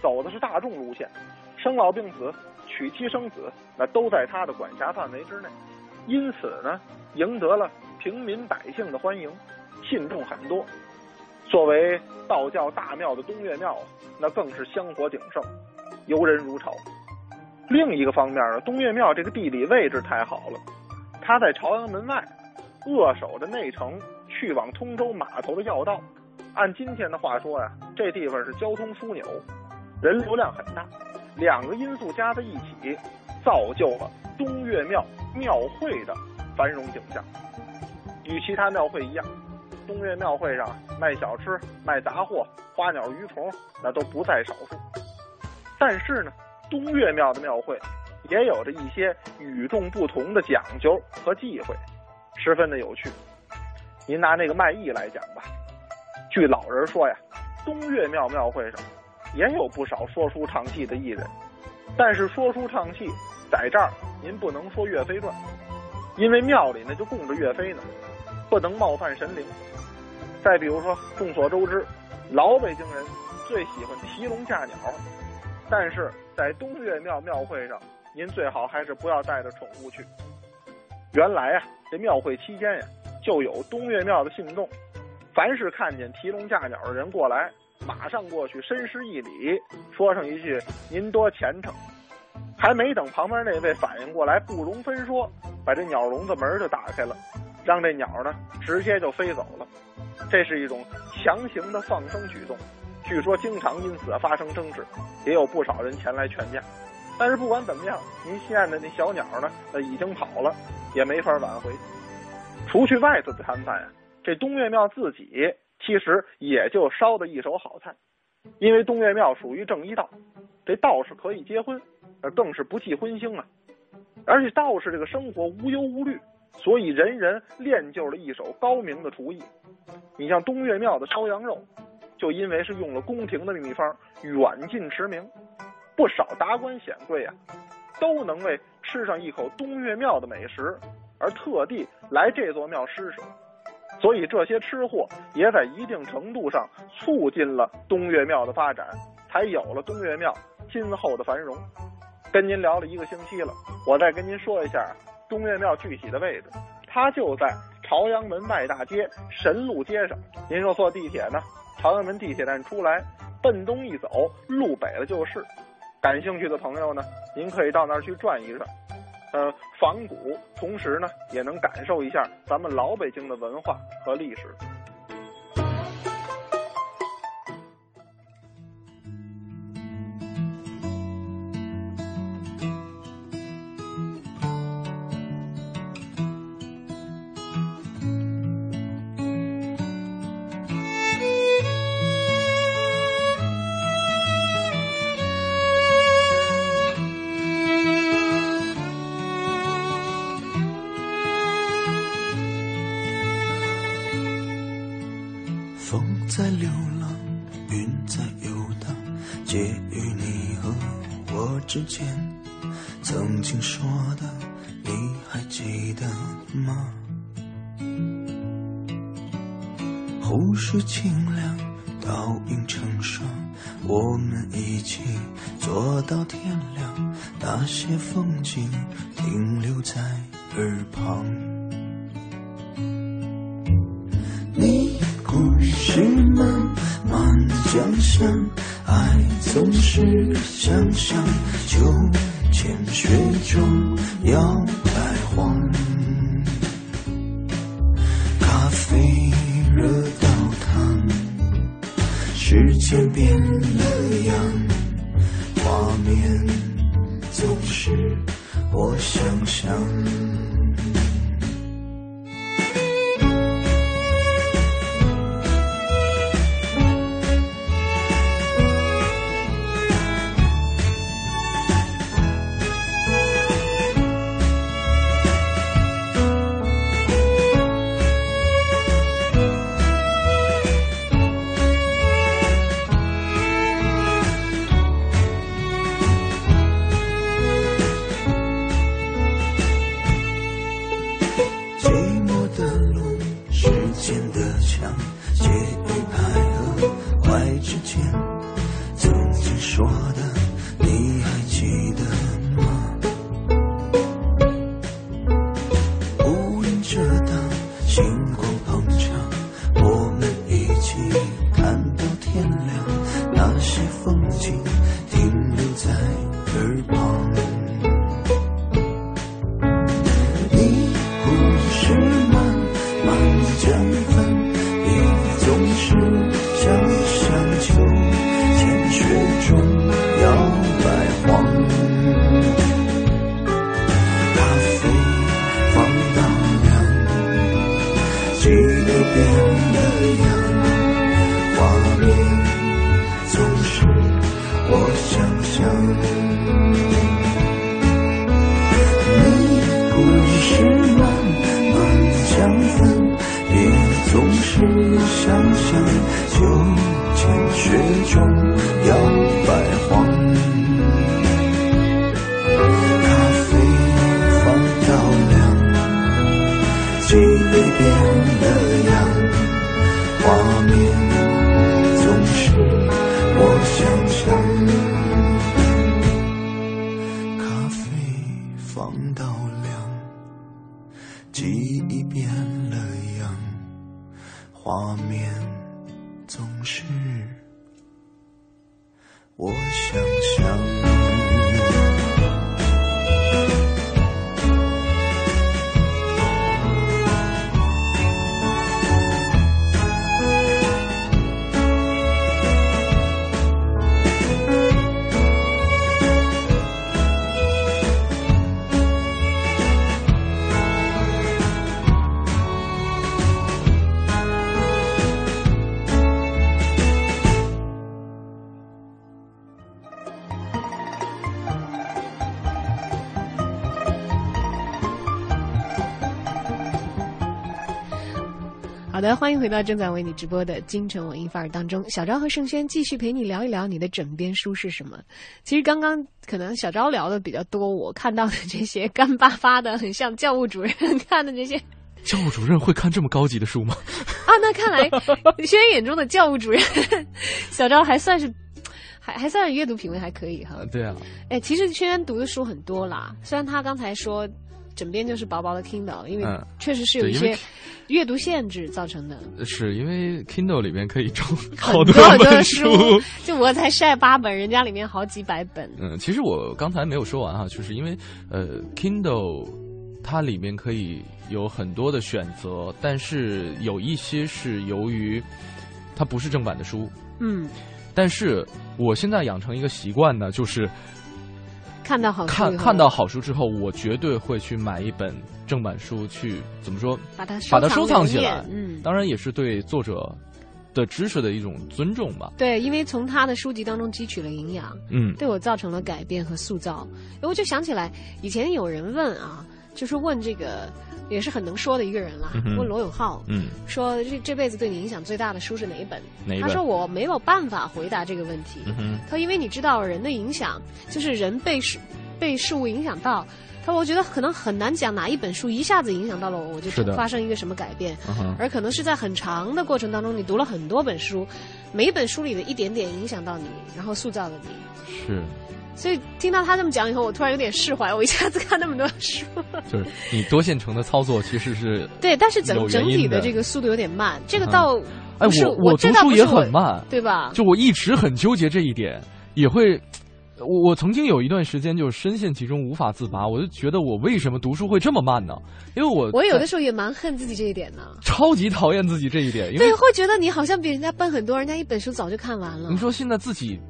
Speaker 7: 走的是大众路线。生老病死、娶妻生子，那都在他的管辖范围之内，因此呢，赢得了平民百姓的欢迎，信众很多。作为道教大庙的东岳庙，那更是香火鼎盛，游人如潮。另一个方面呢，东岳庙这个地理位置太好了，他在朝阳门外，扼守着内城去往通州码头的要道。按今天的话说呀，这地方是交通枢纽，人流量很大。两个因素加在一起，造就了东岳庙庙会的繁荣景象。与其他庙会一样，东岳庙会上卖小吃、卖杂货、花鸟鱼虫那都不在少数。但是呢，东岳庙的庙会也有着一些与众不同的讲究和忌讳，十分的有趣。您拿那个卖艺来讲吧，据老人说呀，东岳庙庙会上。也有不少说书唱戏的艺人，但是说书唱戏在这儿您不能说岳飞传，因为庙里呢就供着岳飞呢，不能冒犯神灵。再比如说，众所周知，老北京人最喜欢提笼架鸟，但是在东岳庙庙会上，您最好还是不要带着宠物去。原来啊，这庙会期间呀，就有东岳庙的信众，凡是看见提笼架鸟的人过来。马上过去深施一礼，说上一句“您多虔诚”，还没等旁边那位反应过来，不容分说，把这鸟笼子门就打开了，让这鸟呢直接就飞走了。这是一种强行的放生举动，据说经常因此发生争执，也有不少人前来劝架。但是不管怎么样，您心爱的那小鸟呢，呃，已经跑了，也没法挽回。除去外头的摊贩呀，这东岳庙自己。其实也就烧的一手好菜，因为东岳庙属于正一道，这道士可以结婚，而更是不忌荤腥啊。而且道士这个生活无忧无虑，所以人人练就了一手高明的厨艺。你像东岳庙的烧羊肉，就因为是用了宫廷的秘方，远近驰名，不少达官显贵啊，都能为吃上一口东岳庙的美食而特地来这座庙施舍。所以这些吃货也在一定程度上促进了东岳庙的发展，才有了东岳庙今后的繁荣。跟您聊了一个星期了，我再跟您说一下东岳庙具体的位置，它就在朝阳门外大街神路街上。您说坐地铁呢，朝阳门地铁站出来，奔东一走，路北了就是。感兴趣的朋友呢，您可以到那儿去转一转。呃，仿古，同时呢，也能感受一下咱们老北京的文化和历史。
Speaker 8: 些风景停留在耳旁。你故事漫漫江山，爱总是想象，秋千雪中摇摆晃，咖啡热到烫，时间变了样，画面我想象。想
Speaker 2: 的，欢迎回到正在为你直播的京城文艺范儿当中。小昭和盛轩继续陪你聊一聊你的枕边书是什么。其实刚刚可能小昭聊的比较多，我看到的这些干巴巴的、很像教务主任看的这些
Speaker 1: 教务主任会看这么高级的书吗？
Speaker 2: 啊，那看来 轩眼中的教务主任，小昭还算是还还算是阅读品味还可以哈。
Speaker 1: 对啊，
Speaker 2: 哎，其实轩轩读的书很多啦，虽然他刚才说。枕边就是薄薄的 Kindle，因为
Speaker 1: 嗯
Speaker 2: 确实是有一些阅读限制造成的。
Speaker 1: 是因为 Kindle 里面可以装好
Speaker 2: 多很多
Speaker 1: 本
Speaker 2: 书，就我才晒八本，人家里面好几百本。
Speaker 1: 嗯，其实我刚才没有说完哈，就是因为呃，Kindle 它里面可以有很多的选择，但是有一些是由于它不是正版的书，
Speaker 2: 嗯，
Speaker 1: 但是我现在养成一个习惯呢，就是
Speaker 2: 看到好书
Speaker 1: 看看到好书之后，我绝对会去买一本正版书去怎么说，
Speaker 2: 把它
Speaker 1: 把它收
Speaker 2: 收
Speaker 1: 藏起来。
Speaker 2: 嗯，
Speaker 1: 当然也是对作者的知识的一种尊重吧。
Speaker 2: 对，因为从他的书籍当中汲取了营养，
Speaker 1: 嗯，
Speaker 2: 对我造成了改变和塑造。我就想起来，以前有人问啊，就是问这个也是很能说的一个人了，
Speaker 1: 嗯
Speaker 2: 问罗永浩，
Speaker 1: 嗯，
Speaker 2: 说这这辈子对你影响最大的书是哪一本？
Speaker 1: 哪一本
Speaker 2: 他说我没有办法回答这个问题。
Speaker 1: 嗯，
Speaker 2: 他说因为你知道人的影响，就是人被事被事物影响到。他说我觉得可能很难讲哪一本书一下子影响到了我，我就发生一个什么改变。
Speaker 1: 嗯，
Speaker 2: 而可能是在很长的过程当中，你读了很多本书，每一本书里的一点点影响到你，然后塑造了你。
Speaker 1: 是，
Speaker 2: 所以听到他这么讲以后，我突然有点释怀。我一下子看那么多书，
Speaker 1: 就是你多线程的操作其实是，
Speaker 2: 对，但是整整体
Speaker 1: 的
Speaker 2: 这个速度有点慢，这个
Speaker 1: 嗯
Speaker 2: 倒
Speaker 1: 哎，我
Speaker 2: 这
Speaker 1: 读书也很慢，
Speaker 2: 对吧？
Speaker 1: 就我一直很纠结这一点，也会。我我曾经有一段时间就深陷其中无法自拔，我就觉得我为什么读书会这么慢呢？因为我
Speaker 2: 我有的时候也蛮恨自己这一点呢。
Speaker 1: 超级讨厌自己这一点，因为
Speaker 2: 对，会觉得你好像比人家笨很多，人家一本书早就看完了
Speaker 1: 你。说现在自己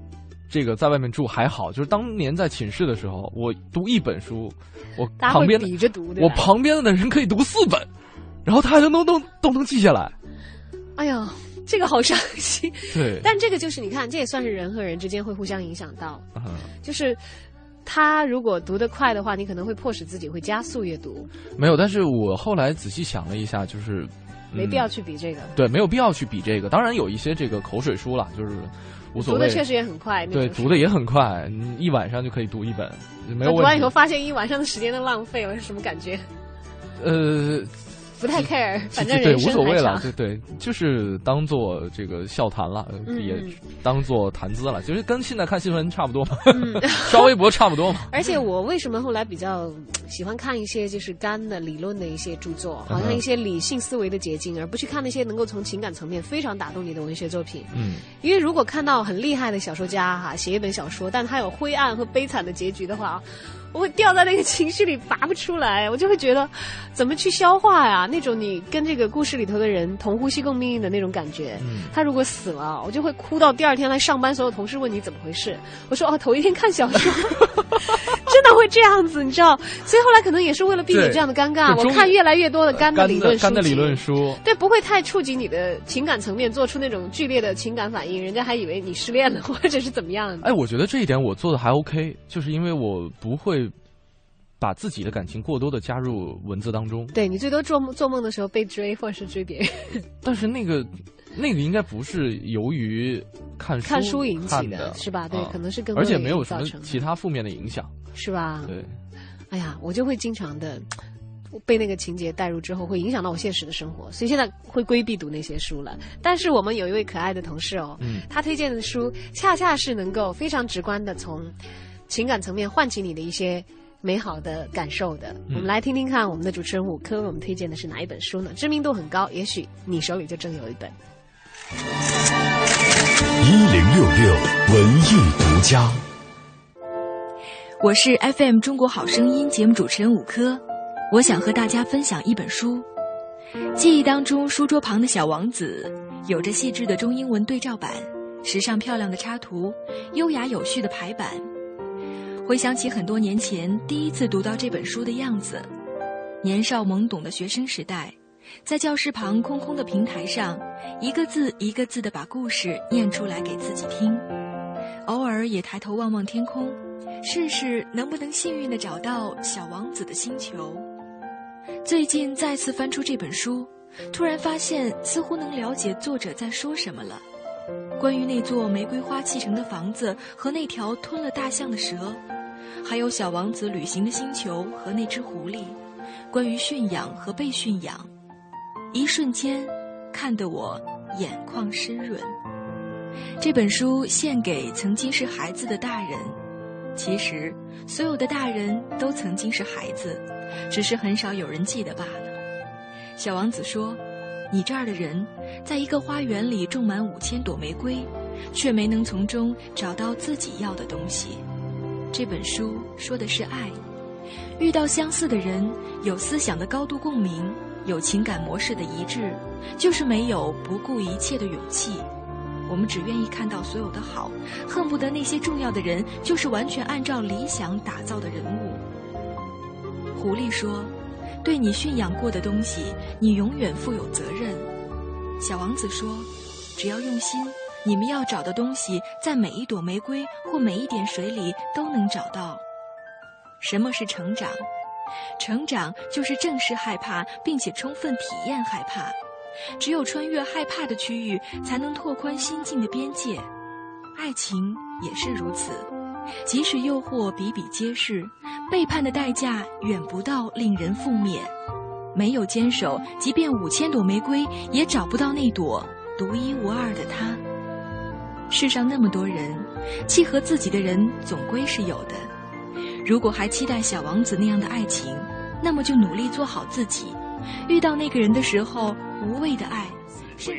Speaker 1: 这个在外面住还好，就是当年在寝室的时候，我读一本书，我旁边的
Speaker 2: 比着读，
Speaker 1: 我旁边的人可以读四本，然后他还都能都都能记下来。
Speaker 2: 哎呀，这个好伤心。
Speaker 1: 对，
Speaker 2: 但这个就是你看，这也算是人和人之间会互相影响到，
Speaker 1: 嗯
Speaker 2: 就是。他如果读得快的话，你可能会迫使自己会加速阅读，
Speaker 1: 没有。但是我后来仔细想了一下，就是、
Speaker 2: 没必要
Speaker 1: 嗯
Speaker 2: 去比这个。
Speaker 1: 对，没有必要去比这个。当然有一些这个口水书了，就是无所谓。
Speaker 2: 读的确实也很快，
Speaker 1: 对，读的也很快，你一晚上就可以读一本，
Speaker 2: 读完以后。发现一晚上的时间都浪费了，是什么感觉？
Speaker 1: 呃，
Speaker 2: 不太 care，反正
Speaker 1: 对无所谓了，对对，就是当做这个笑谈了，
Speaker 2: 嗯
Speaker 1: 也当做谈资了，就是跟现在看新闻差不多嘛，
Speaker 2: 嗯
Speaker 1: 刷微博差不多嘛。
Speaker 2: 而且我为什么后来比较喜欢看一些就是干的理论的一些著作，好像一些理性思维的结晶，而不去看那些能够从情感层面非常打动你的文学作品。
Speaker 1: 嗯，
Speaker 2: 因为如果看到很厉害的小说家哈写一本小说，但他有灰暗和悲惨的结局的话，我会掉在那个情绪里拔不出来，我就会觉得怎么去消化呀？那种你跟这个故事里头的人同呼吸共命运的那种感觉。
Speaker 1: 嗯
Speaker 2: 他如果死了，我就会哭到第二天来上班，所有同事问你怎么回事，我说哦，头一天看小说，真的会这样子，你知道？所以后来可能也是为了避免这样的尴尬，我看越来越多的干的理论书
Speaker 1: 干的理论书，
Speaker 2: 对，不会太触及你的情感层面，做出那种剧烈的情感反应，人家还以为你失恋了，或者是怎么样的。
Speaker 1: 哎，我觉得这一点我做的还 OK，就是因为我不会把自己的感情过多的加入文字当中。
Speaker 2: 对你最多做梦做梦的时候被追，或者是追别人，
Speaker 1: 但是那个那个应该不是由于看书
Speaker 2: 看书引起
Speaker 1: 看
Speaker 2: 的，是吧？对，
Speaker 1: 啊
Speaker 2: 可能是更
Speaker 1: 而且没有什么其他负面的影响。
Speaker 2: 是吧？
Speaker 1: 对，
Speaker 2: 哎呀，我就会经常的被那个情节带入之后，会影响到我现实的生活，所以现在会规避读那些书了。但是我们有一位可爱的同事哦，
Speaker 1: 嗯
Speaker 2: 他推荐的书恰恰是能够非常直观的从情感层面唤起你的一些。美好的感受的，
Speaker 1: 嗯
Speaker 2: 我们来听听看我们的主持人五科为我们推荐的是哪一本书呢？知名度很高，也许你手里就正有一本。
Speaker 3: 一零六六文艺独家。
Speaker 9: 我是 FM 中国好声音节目主持人五科，我想和大家分享一本书。记忆当中，书桌旁的小王子有着细致的中英文对照版，时尚漂亮的插图，优雅有序的排版。回想起很多年前第一次读到这本书的样子，年少懵懂的学生时代，在教室旁空空的平台上，一个字一个字的把故事念出来给自己听，偶尔也抬头望望天空。试试能不能幸运地找到小王子的星球。最近再次翻出这本书，突然发现似乎能了解作者在说什么了。关于那座玫瑰花砌成的房子和那条吞了大象的蛇，还有小王子旅行的星球和那只狐狸，关于驯养和被驯养，一瞬间看得我眼眶湿润。这本书献给曾经是孩子的大人。其实，所有的大人都曾经是孩子，只是很少有人记得罢了。小王子说：“你这儿的人，在一个花园里种满五千朵玫瑰，却没能从中找到自己要的东西。”这本书说的是爱，遇到相似的人，有思想的高度共鸣，有情感模式的一致，就是没有不顾一切的勇气。我们只愿意看到所有的好，恨不得那些重要的人就是完全按照理想打造的人物。狐狸说：“对你驯养过的东西，你永远负有责任。”小王子说：“只要用心，你们要找的东西，在每一朵玫瑰或每一点水里都能找到。”什么是成长？成长就是正视害怕，并且充分体验害怕。只有穿越害怕的区域，才能拓宽心境的边界。爱情也是如此，即使诱惑比比皆是，背叛的代价远不到令人覆灭。没有坚守，即便五千朵玫瑰，也找不到那朵独一无二的他。世上那么多人，契合自己的人总归是有的。如果还期待小王子那样的爱情，那么就努力做好自己。遇到那个人的时候，无谓的爱是。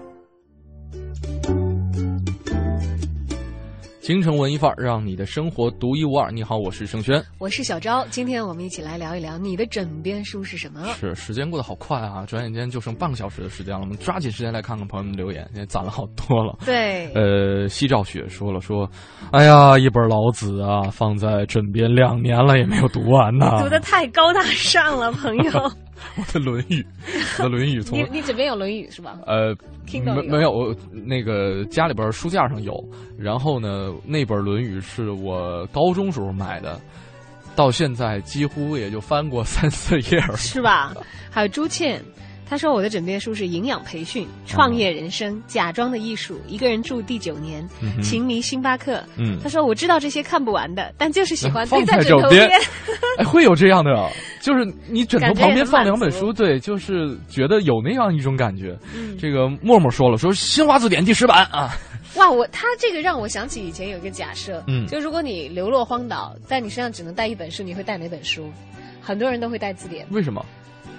Speaker 1: 京城文艺范儿，让你的生活独一无二。你好，我是盛轩，
Speaker 2: 我是小昭。今天我们一起来聊一聊你的枕边书是什么？
Speaker 1: 是时间过得好快啊，转眼间就剩半个小时的时间了。我们抓紧时间来看看朋友们留言，现在攒了好多了。
Speaker 2: 对，
Speaker 1: 呃，西兆雪说了说，哎呀，一本老子啊，放在枕边两年了也没有读完呢。
Speaker 2: 读的太高大上了，朋友。
Speaker 1: 我的《论语》，我的《论语》从
Speaker 2: 你你枕边有《论语》是吧？
Speaker 1: 呃，
Speaker 2: 听到
Speaker 1: 没没有？我那个家里边书架上有，然后呢，那本《论语》是我高中时候买的，到现在几乎也就翻过三四页了，
Speaker 2: 是吧？还有朱倩。他说：“我的枕边书是营养培训、创业人生、假装的艺术、一个人住第九年、情迷星巴克。”
Speaker 1: 嗯，
Speaker 2: 他说：“我知道这些看不完的，但就是喜欢
Speaker 1: 放
Speaker 2: 在
Speaker 1: 枕
Speaker 2: 头边。
Speaker 1: 哎，会有这样的，就是你枕头旁边放两本书，对，就是觉得有那样一种感觉。
Speaker 2: 嗯，
Speaker 1: 这个默默说了，说《新华字典》第十版啊。
Speaker 2: 哇，我他这个让我想起以前有一个假设，
Speaker 1: 嗯，
Speaker 2: 就如果你流落荒岛，但你身上只能带一本书，你会带哪本书？很多人都会带字典。
Speaker 1: 为什么？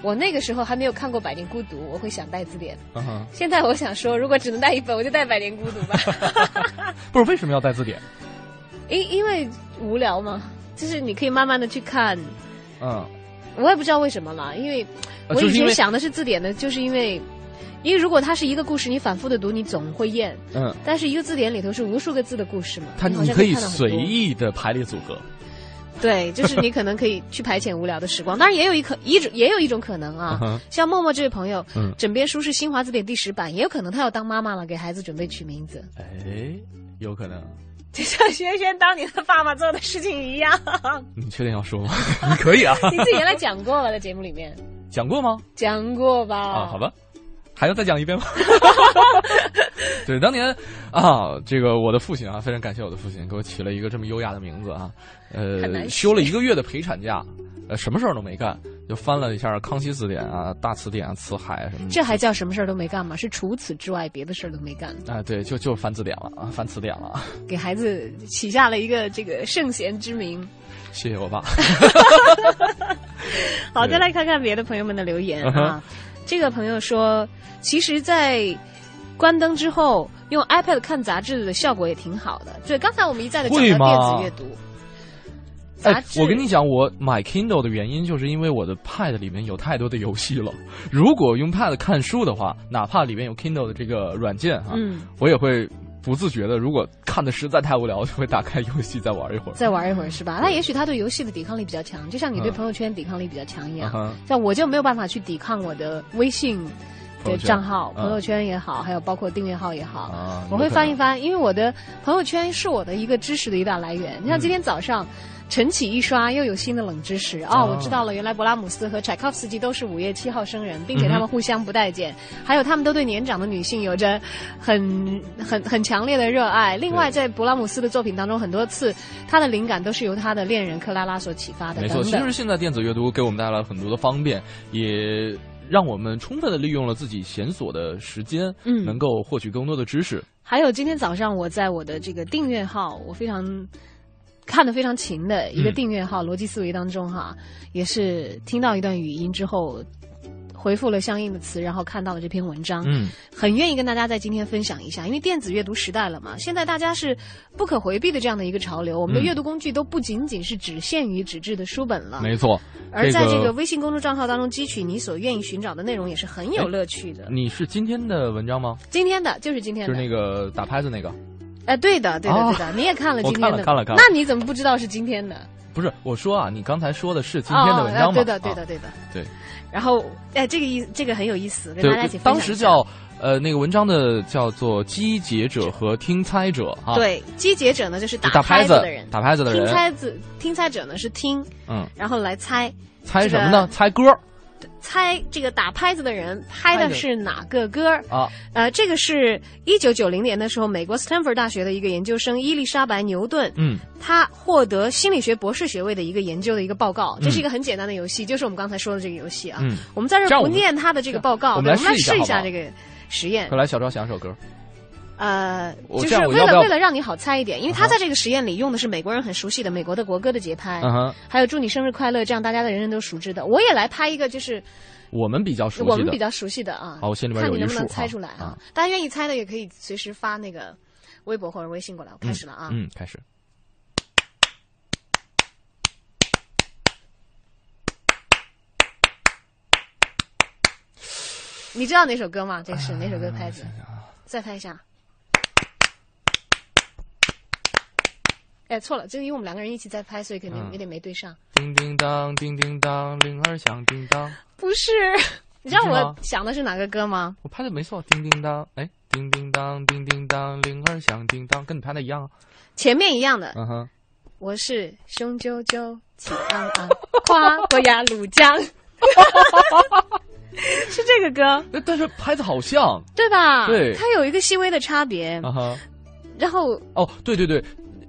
Speaker 2: 我那个时候还没有看过《百年孤独》，我会想带字典。
Speaker 1: Uh huh.
Speaker 2: 现在我想说，如果只能带一本，我就带《百年孤独》吧。
Speaker 1: 不是为什么要带字典？
Speaker 2: 因因为无聊嘛，就是你可以慢慢的去看。
Speaker 1: 嗯，
Speaker 2: 我也不知道为什么了，因为我以前想的是字典的，就是因为，因为如果它是一个故事，你反复的读，你总会厌。
Speaker 1: 嗯。
Speaker 2: 但是一个字典里头是无数个字的故事嘛，
Speaker 1: 它
Speaker 2: 你
Speaker 1: 可以随意的排列组合。
Speaker 2: 对，就是你可能可以去排遣无聊的时光，当然也有一可一种也有一种可能啊，
Speaker 1: 嗯、
Speaker 2: 像默默这位朋友，
Speaker 1: 嗯，
Speaker 2: 枕边书是新华字典第十版，也有可能他要当妈妈了，给孩子准备取名字。
Speaker 1: 哎，有可能，
Speaker 2: 就像轩轩当年的爸爸做的事情一样。
Speaker 1: 你确定要说吗？你可以啊，
Speaker 2: 你自己原来讲过了，在节目里面
Speaker 1: 讲过吗？
Speaker 2: 讲过吧？
Speaker 1: 啊，好吧。还要再讲一遍吗？对，当年啊，这个我的父亲啊，非常感谢我的父亲给我起了一个这么优雅的名字啊。呃，休了一个月的陪产假，呃，什么事儿都没干，就翻了一下《康熙字典》啊、《大词典》啊、《辞海》什么的。
Speaker 2: 这还叫什么事儿都没干吗？是除此之外别的事儿都没干
Speaker 1: 啊？对，就就翻字典了啊，翻词典了。
Speaker 2: 给孩子起下了一个这个圣贤之名。
Speaker 1: 谢谢我爸。
Speaker 2: 好，再来看看别的朋友们的留言啊。这个朋友说，其实，在关灯之后用 iPad 看杂志的效果也挺好的。对，刚才我们一再的讲到电子阅读。
Speaker 1: 哎，我跟你讲，我买 Kindle 的原因就是因为我的 Pad 里面有太多的游戏了。如果用 Pad 看书的话，哪怕里面有 Kindle 的这个软件哈，
Speaker 2: 嗯，
Speaker 1: 我也会不自觉的，如果看的实在太无聊，就会打开游戏再玩一会儿。
Speaker 2: 再玩一会儿是吧？那也许他对游戏的抵抗力比较强，就像你对朋友圈抵抗力比较强一样。
Speaker 1: 嗯、
Speaker 2: 像我就没有办法去抵抗我的微信。的账号、朋友圈也好，还有包括订阅号也好，
Speaker 1: 啊、
Speaker 2: 我会翻一翻，因为我的朋友圈是我的一个知识的一大来源。你像今天早上晨起一刷，又有新的冷知识哦，我知道了，原来勃拉姆斯和柴可夫斯基都是五月七号生人，并且他们互相不待见，
Speaker 1: 嗯、
Speaker 2: 还有他们都对年长的女性有着很很很强烈的热爱。另外，在勃拉姆斯的作品当中，很多次他的灵感都是由他的恋人克拉拉所启发的。
Speaker 1: 没错，其实现在电子阅读给我们带来了很多的方便，也。让我们充分的利用了自己闲暇的时间，
Speaker 2: 嗯，
Speaker 1: 能够获取更多的知识。
Speaker 2: 还有今天早上我在我的这个订阅号，我非常看得非常勤的一个订阅号“逻辑思维”当中哈，也是听到一段语音之后，回复了相应的词，然后看到了这篇文章，
Speaker 1: 嗯，
Speaker 2: 很愿意跟大家在今天分享一下，因为电子阅读时代了嘛，现在大家是不可回避的这样的一个潮流，我们的
Speaker 1: 嗯
Speaker 2: 阅读工具都不仅仅是只限于纸质的书本了，
Speaker 1: 没错。
Speaker 2: 而在这
Speaker 1: 个
Speaker 2: 个微信公众账号当中汲取你所愿意寻找的内容也是很有乐趣的。
Speaker 1: 你是今天的文章吗？
Speaker 2: 今天的就是今天的，
Speaker 1: 就是那个打拍子那个？
Speaker 2: 哎，对的，对的，
Speaker 1: 啊
Speaker 2: 对的，你也看了今天的，
Speaker 1: 看了看了
Speaker 2: 那你怎么不知道是今天的？
Speaker 1: 不是，我说啊，你刚才说的是今天的文章吗？
Speaker 2: 哦对的，对的，
Speaker 1: 啊
Speaker 2: 对的。
Speaker 1: 对。
Speaker 2: 然后，哎，这个意这个很有意思，跟大家一起，分享一下。
Speaker 1: 当时叫呃那个文章的叫做击节者和听猜者啊。
Speaker 2: 对，击节者呢就是打
Speaker 1: 打拍
Speaker 2: 子的人，
Speaker 1: 打拍子的人。
Speaker 2: 听猜子听猜者呢是听，
Speaker 1: 嗯，
Speaker 2: 然后来猜。
Speaker 1: 猜什么呢？猜歌。
Speaker 2: 猜这个打拍子的人拍的是哪个歌
Speaker 1: 啊？
Speaker 2: 呃，这个是一九九零年的时候，美国斯坦福大学的一个研究生伊丽莎白牛顿，
Speaker 1: 嗯，
Speaker 2: 他获得心理学博士学位的一个研究的一个报告。
Speaker 1: 嗯
Speaker 2: 这是一个很简单的游戏，就是我们刚才说的这个游戏啊。
Speaker 1: 嗯，
Speaker 2: 我们在这儿不念他的这个报告，
Speaker 1: 我们来
Speaker 2: 试
Speaker 1: 一
Speaker 2: 一下这个实验。
Speaker 1: 快来，小赵想首歌。
Speaker 2: 呃，就是为了为了让你好猜一点，因为他在这个实验里用的是美国人很熟悉的美国的国歌的节拍，
Speaker 1: 嗯，
Speaker 2: 还有祝你生日快乐这样大家的人人都熟知的。我也来拍一个，就是
Speaker 1: 我们比较熟悉的，
Speaker 2: 我们比较熟悉的啊。
Speaker 1: 好，我心里面
Speaker 2: 看你能不能猜出来
Speaker 1: 啊？
Speaker 2: 大家愿意猜的也可以随时发那个微博或者微信过来。我开始了啊，
Speaker 1: 嗯，开始。
Speaker 2: 你知道哪首歌吗？这是哪首歌的拍子？再拍一下。哎，错了，就是因为我们两个人一起在拍，所以肯定有点没对上。
Speaker 1: 叮叮当，叮叮当，铃儿响叮当。
Speaker 2: 不是，你知道我想的是哪个歌吗？
Speaker 1: 我拍的没错，叮叮当，哎，叮叮当，叮叮当，铃儿响叮当，跟你拍的一样啊。
Speaker 2: 前面一样的。
Speaker 1: 嗯哼。
Speaker 2: 我是雄赳赳，气昂昂，跨过鸭绿江。是这个歌，
Speaker 1: 但是拍的好像，
Speaker 2: 对吧？
Speaker 1: 对，
Speaker 2: 它有一个细微的差别。然后
Speaker 1: 哦，对对对，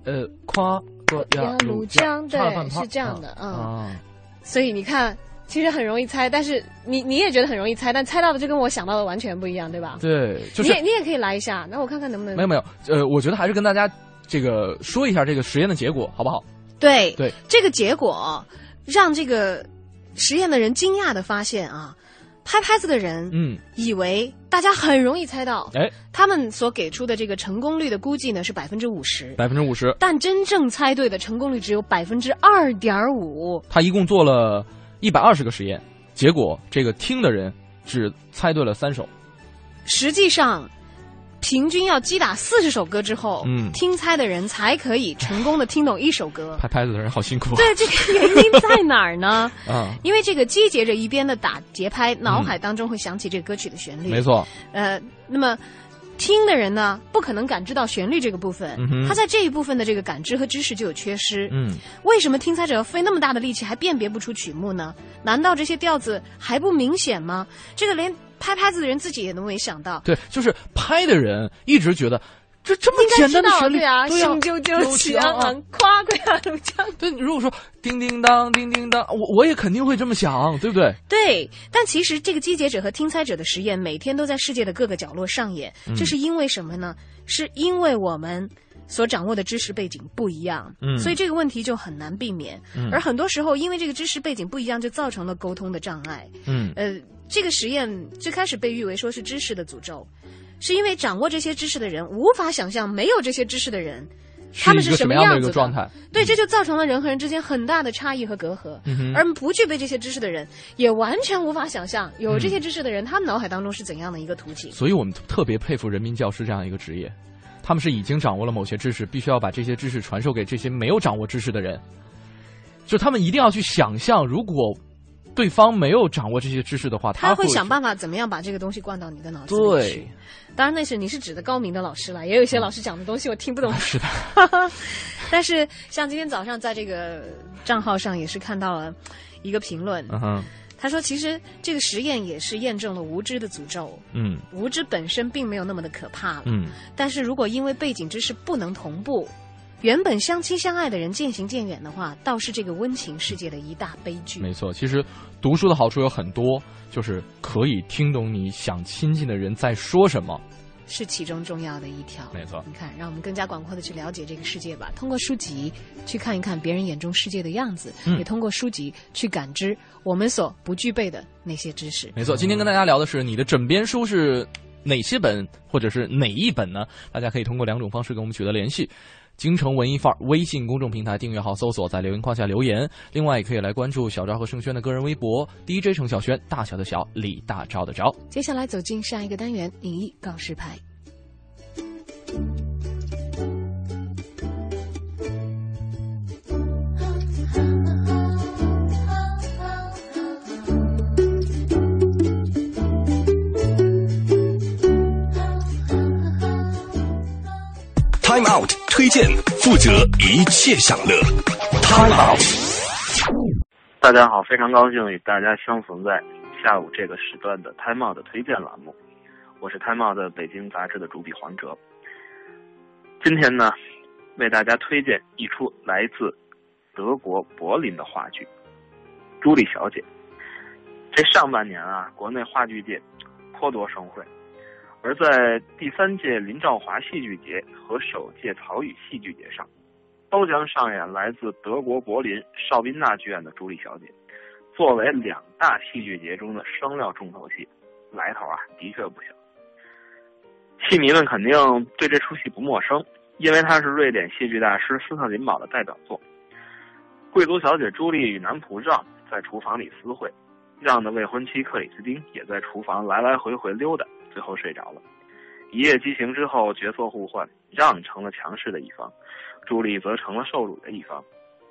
Speaker 1: 呃，夸过
Speaker 2: 鸭绿江，对，是这样的，
Speaker 1: 啊、
Speaker 2: 嗯。所以你看，其实很容易猜，但是你你也觉得很容易猜，但猜到的就跟我想到的完全不一样，对吧？
Speaker 1: 对，就是
Speaker 2: 你也你也可以来一下，那我看看能不能。
Speaker 1: 没有没有，呃，我觉得还是跟大家这个说一下这个实验的结果，好不好？
Speaker 2: 对
Speaker 1: 对，
Speaker 2: 这个结果让这个实验的人惊讶的发现啊。拍拍子的人，
Speaker 1: 嗯，
Speaker 2: 以为大家很容易猜到，
Speaker 1: 哎，
Speaker 2: 他们所给出的这个成功率的估计呢是百分之五十，
Speaker 1: 百分之五十，
Speaker 2: 但真正猜对的成功率只有百分之二点五。
Speaker 1: 他一共做了一百二十个实验，结果这个听的人只猜对了三首，
Speaker 2: 实际上。平均要击打四十首歌之后，
Speaker 1: 嗯，
Speaker 2: 听猜的人才可以成功的听懂一首歌。
Speaker 1: 拍拍子的人好辛苦、啊。
Speaker 2: 对，这个 原因在哪儿呢？
Speaker 1: 啊，
Speaker 2: 因为这个击节着一边的打节拍，脑海当中会想起这个歌曲的旋律。
Speaker 1: 没错。
Speaker 2: 呃，那么听的人呢，不可能感知到旋律这个部分，
Speaker 1: 嗯、
Speaker 2: 他在这一部分的这个感知和知识就有缺失。
Speaker 1: 嗯，
Speaker 2: 为什么听猜者要费那么大的力气还辨别不出曲目呢？难道这些调子还不明显吗？这个连。拍拍子的人自己也都没想到，
Speaker 1: 对，就是拍的人一直觉得这这么简单的旋律，
Speaker 2: 对啊，雄赳赳，气昂昂，跨过鸭绿江。
Speaker 1: 对，如果说叮叮当，叮叮当，我我也肯定会这么想，对不对？
Speaker 2: 对，但其实这个击节者和听猜者的实验每天都在世界的各个角落上演，
Speaker 1: 嗯、
Speaker 2: 这是因为什么呢？是因为我们。所掌握的知识背景不一样，
Speaker 1: 嗯，
Speaker 2: 所以这个问题就很难避免。
Speaker 1: 嗯，
Speaker 2: 而很多时候，因为这个知识背景不一样，就造成了沟通的障碍。
Speaker 1: 嗯，
Speaker 2: 呃，这个实验最开始被誉为说是知识的诅咒，是因为掌握这些知识的人无法想象没有这些知识的人他们
Speaker 1: 是
Speaker 2: 什么样
Speaker 1: 的一个状态。
Speaker 2: 对，这就造成了人和人之间很大的差异和隔阂。
Speaker 1: 嗯、
Speaker 2: 而不具备这些知识的人，也完全无法想象有
Speaker 1: 嗯
Speaker 2: 这些知识的人，他们脑海当中是怎样的一个图景。
Speaker 1: 所以我们特别佩服人民教师这样一个职业。他们是已经掌握了某些知识，必须要把这些知识传授给这些没有掌握知识的人。就他们一定要去想象，如果对方没有掌握这些知识的话，
Speaker 2: 他
Speaker 1: 会
Speaker 2: 想办法怎么样把这个东西灌到你的脑子
Speaker 1: 里
Speaker 2: 去。当然，那是你是指的高明的老师了，也有一些老师讲的东西我听不懂。
Speaker 1: 是的，
Speaker 2: 但是像今天早上在这个账号上也是看到了一个评论。
Speaker 1: 嗯。
Speaker 2: 他说：“其实这个实验也是验证了无知的诅咒。
Speaker 1: 嗯，
Speaker 2: 无知本身并没有那么的可怕了。
Speaker 1: 嗯，
Speaker 2: 但是如果因为背景知识不能同步，原本相亲相爱的人渐行渐远的话，倒是这个温情世界的一大悲剧。
Speaker 1: 没错，其实读书的好处有很多，就是可以听懂你想亲近的人在说什么。
Speaker 2: 是其中重要的一条。
Speaker 1: 没错，
Speaker 2: 你看，让我们更加广阔的去了解这个世界吧。通过书籍去看一看别人眼中世界的样子，
Speaker 1: 嗯
Speaker 2: 也通过书籍去感知我们所不具备的那些知识。
Speaker 1: 没错，今天跟大家聊的是你的枕边书是哪些本，或者是哪一本呢？大家可以通过两种方式跟我们取得联系。京城文艺范儿微信公众平台订阅号搜索，在留言框下留言。另外，也可以来关注小昭和盛轩的个人微博 DJ 程小轩，大小的小，李大钊的钊。
Speaker 2: 接下来走进下一个单元——影艺告示牌。
Speaker 3: Time Out 推荐，负责一切享乐。Time Out。
Speaker 10: 大家好，非常高兴与大家相逢在下午这个时段的 Time Out 的推荐栏目。我是 Time Out 的北京杂志的主笔黄哲。今天呢，为大家推荐一出来自德国柏林的话剧《朱莉小姐》。这上半年啊，国内话剧界颇多盛会，而在第三届林兆华戏剧节和首届曹禺戏剧节上，都将上演来自德国柏林绍宾纳剧院的《朱莉小姐》，作为两大戏剧节中的双料重头戏，来头啊的确不小。戏迷们肯定对这出戏不陌生，因为它是瑞典戏剧大师斯特林堡的代表作。贵族小姐朱莉与男仆让在厨房里私会，让的未婚妻克里斯汀也在厨房来来回回溜达，最后睡着了。一夜激情之后，角色互换，让成了强势的一方，朱莉则成了受辱的一方。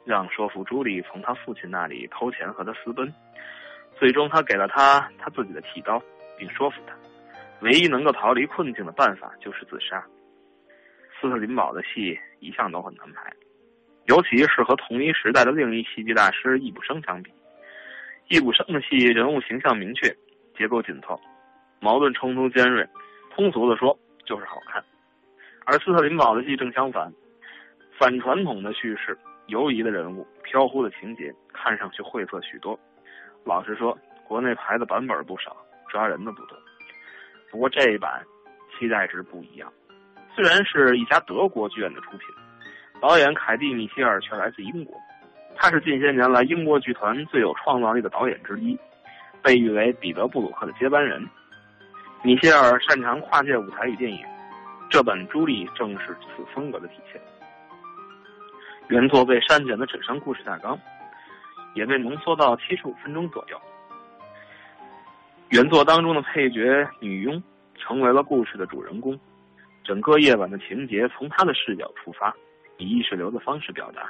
Speaker 10: 让说服朱莉从他父亲那里偷钱和他私奔，最终他给了他他自己的剃刀，并说服他，唯一能够逃离困境的办法就是自杀。斯特林堡的戏一向都很难排，尤其是和同一时代的另一戏剧大师易卜生相比。易卜生的戏人物形象明确，结构紧凑，矛盾冲突尖锐，通俗的说就是好看。而斯特林堡的戏正相反，反传统的叙事，游移的人物，飘忽的情节，看上去晦涩许多。老实说，国内排的版本不少，抓人的不多。不过这一版期待值不一样，虽然是一家德国剧院的出品，导演凯蒂·米歇尔却来自英国。他是近些年来英国剧团最有创造力的导演之一，被誉为彼得·布鲁克的接班人。米歇尔擅长跨界舞台与电影，这本《朱莉》正是此风格的体现。原作被删减的纸上故事大纲，也被浓缩到七十五分钟左右。原作当中的配角女佣成为了故事的主人公，整个夜晚的情节从她的视角出发，以意识流的方式表达。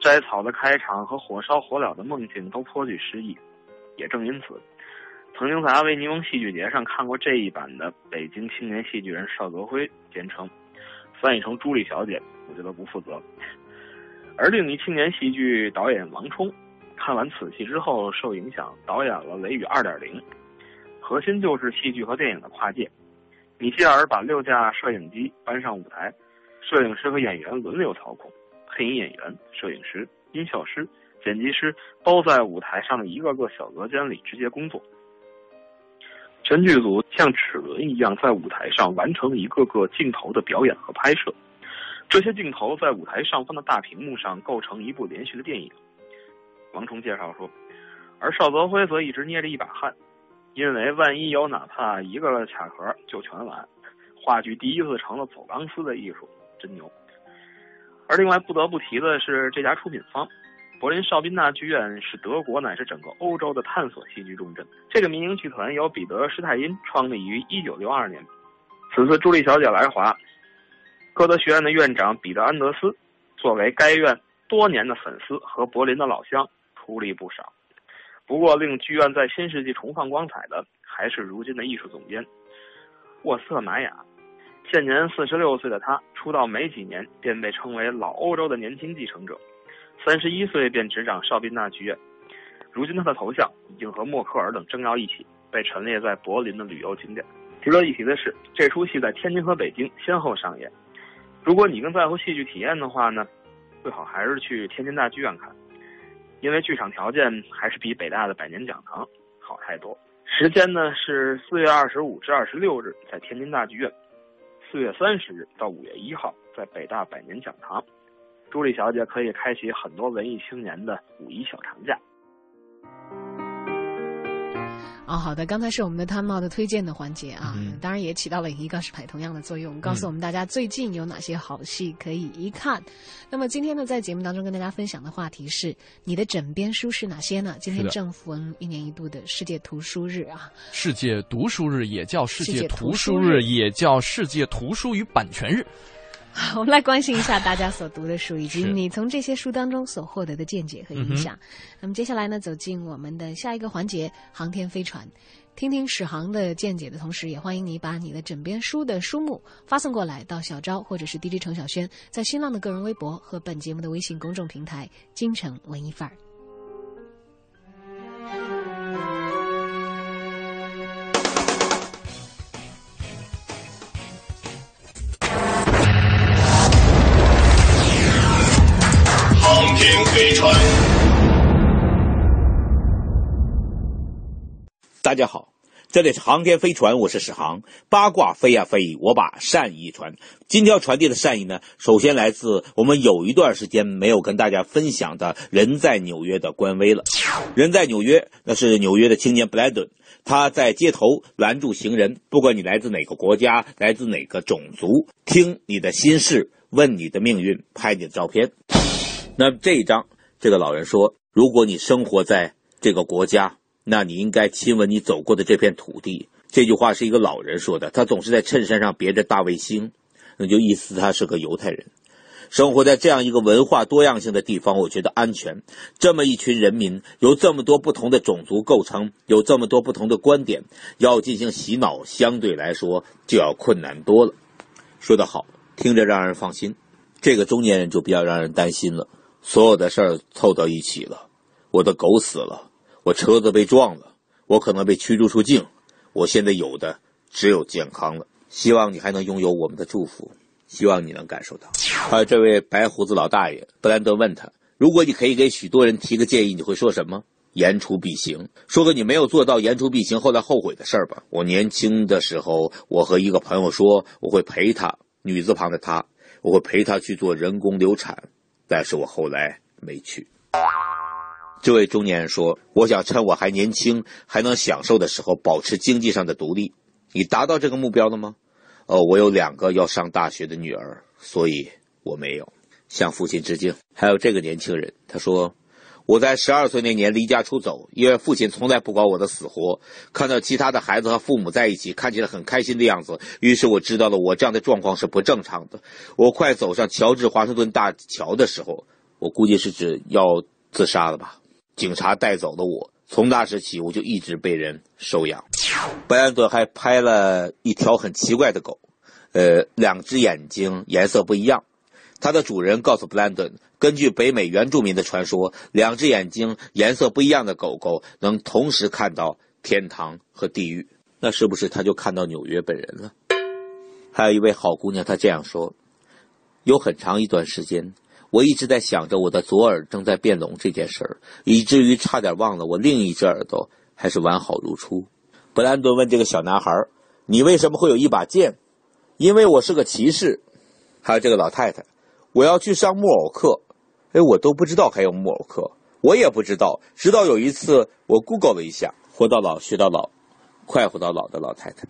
Speaker 10: 摘草的开场和火烧火燎的梦境都颇具诗意。也正因此，曾经在阿维尼翁戏剧节上看过这一版的北京青年戏剧人邵泽辉简称，翻译成朱莉小姐，我觉得不负责。而另一青年戏剧导演王冲，看完此戏之后受影响，导演了《雷雨二点零》，核心就是戏剧和电影的跨界。米歇尔把六架摄影机搬上舞台，摄影师和演员轮流操控，配音演员、摄影师、音效师、剪辑师都在舞台上的一个个小隔间里直接工作。全剧组像齿轮一样在舞台上完成一个个镜头的表演和拍摄。这些镜头在舞台上方的大屏幕上构成一部连续的电影。王冲介绍说，而邵泽辉则一直捏着一把汗，因为万一有哪怕一个卡壳就全完。话剧第一次成了走钢丝的艺术，真牛。而另外不得不提的是，这家出品方柏林绍宾纳剧院是德国乃至整个欧洲的探索戏剧重镇。这个民营剧团由彼得·施泰因创立于1962年。此次朱莉小姐来华。歌德学院的院长彼得·安德斯，作为该院多年的粉丝和柏林的老乡，出力不少。不过，令剧院在新世纪重放光彩的，还是如今的艺术总监沃斯特玛雅。现年四十六岁的他，出道没几年便被称为老欧洲的年轻继承者。三十一岁便执掌哨兵大剧院，如今他的头像已经和默克尔等政要一起被陈列在柏林的旅游景点。值得一提的是，这出戏在天津和北京先后上演。如果你更在乎戏剧体验的话呢，最好还是去天津大剧院看，因为剧场条件还是比北大的百年讲堂好太多。时间呢是四月二十五至二十六日在天津大剧院，四月三十日到五月一号，在北大百年讲堂，朱莉小姐可以开启很多文艺青年的五一小长假。
Speaker 2: 哦，好的，刚才是我们的汤茂的推荐的环节啊，
Speaker 1: 嗯
Speaker 2: 当然也起到了一个是牌同样的作用，告诉我们大家最近有哪些好戏可以一看。那么今天呢，在节目当中跟大家分享的话题是你的枕边书是哪些呢？今天正逢一年一度的世界图书日啊，
Speaker 1: 世界读书日也叫世界
Speaker 2: 图书日，
Speaker 1: 也叫世界图书与版权日。
Speaker 2: 我们来关心一下大家所读的书，以及你从这些书当中所获得的见解和影响。那么接下来呢，走进我们的下一个环节——航天飞船，听听史航的见解的同时，也欢迎你把你的枕边书的书目发送过来到小昭或者是 DJ 程小轩在新浪的个人微博和本节目的微信公众平台“京城文艺范儿”。
Speaker 3: 飞船。
Speaker 11: 大家好，这里是航天飞船，我是史航。八卦飞呀飞，我把善意传。今天要传递的善意呢，首先来自我们有一段时间没有跟大家分享的《人在纽约》的官微了。人在纽约，那是纽约的青年布莱顿，他在街头拦住行人，不管你来自哪个国家，来自哪个种族，听你的心事，问你的命运，拍你的照片。那这一章，这个老人说：“如果你生活在这个国家，那你应该亲吻你走过的这片土地。”这句话是一个老人说的，他总是在衬衫上别着大卫星，那就意思他是个犹太人。生活在这样一个文化多样性的地方，我觉得安全。这么一群人民，由这么多不同的种族构成，有这么多不同的观点，要进行洗脑，相对来说就要困难多了。说得好，听着让人放心。这个中年人就比较让人担心了。所有的事儿凑到一起了，我的狗死了，我车子被撞了，我可能被驱逐出境，我现在有的只有健康了。希望你还能拥有我们的祝福，希望你能感受到。还有这位白胡子老大爷，布兰德问他：“如果你可以给许多人提个建议，你会说什么？”言出必行，说个你没有做到言出必行，后来后悔的事儿吧。我年轻的时候，我和一个朋友说，我会陪他，女字旁的他，我会陪他去做人工流产。但是我后来没去。这位中年人说：“我想趁我还年轻、还能享受的时候，保持经济上的独立。你达到这个目标了吗？”哦，我有两个要上大学的女儿，所以我没有向父亲致敬。还有这个年轻人，他说：“我在十二岁那年离家出走，因为父亲从来不管我的死活。看到其他的孩子和父母在一起，看起来很开心的样子，于是我知道了我这样的状况是不正常的。我快走上乔治华盛顿大桥的时候，我估计是指要自杀了吧。警察带走了我，从那时起我就一直被人收养。白安顿还拍了一条很奇怪的狗，呃，两只眼睛颜色不一样。它的主人告诉布兰顿，根据北美原住民的传说，两只眼睛颜色不一样的狗狗能同时看到天堂和地狱。那是不是他就看到纽约本人了？还有一位好姑娘，她这样说：有很长一段时间，我一直在想着我的左耳正在变聋这件事儿，以至于差点忘了我另一只耳朵还是完好如初。布兰顿问这个小男孩：“你为什么会有一把剑？”“因为我是个骑士。”还有这个老太太。我要去上木偶课，哎，我都不知道还有木偶课，我也不知道。直到有一次，我 Google 了一下，活到老学到老，快活到老的老太太。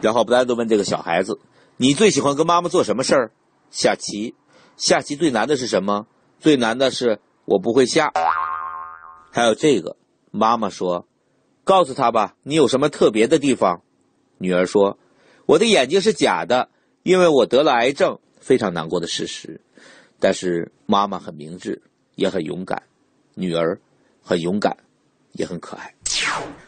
Speaker 11: 然后布兰顿问这个小孩子：“你最喜欢跟妈妈做什么事儿？”下棋。下棋最难的是什么？最难的是我不会下。还有这个，妈妈说：“告诉他吧，你有什么特别的地方？”女儿说：“我的眼睛是假的，因为我得了癌症。”非常难过的事实，但是妈妈很明智，也很勇敢，女儿很勇敢，也很可爱。